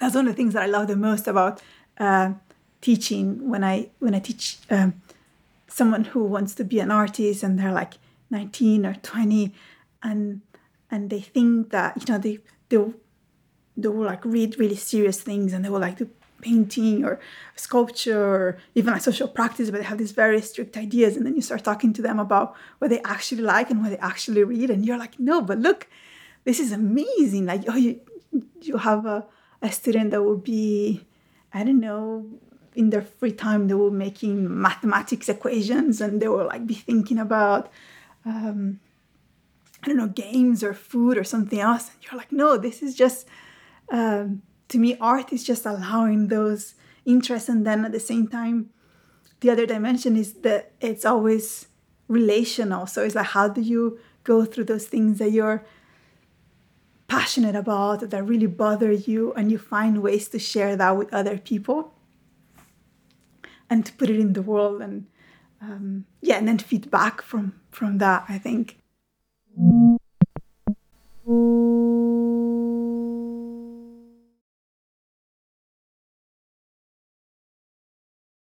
that's one of the things that I love the most about uh, teaching. When I when I teach um, someone who wants to be an artist and they're like 19 or 20, and and they think that you know they they they will like read really serious things and they will like do painting or sculpture or even like social practice, but they have these very strict ideas. And then you start talking to them about what they actually like and what they actually read. And you're like, no, but look, this is amazing. Like, oh, you, you have a, a student that will be, I don't know, in their free time, they were making mathematics equations and they will like be thinking about, um, I don't know, games or food or something else. And you're like, no, this is just, um, to me, art is just allowing those interests. And then at the same time, the other dimension is that it's always relational. So it's like, how do you go through those things that you're passionate about, that really bother you, and you find ways to share that with other people and to put it in the world and um, yeah, and then feedback from from that. I think.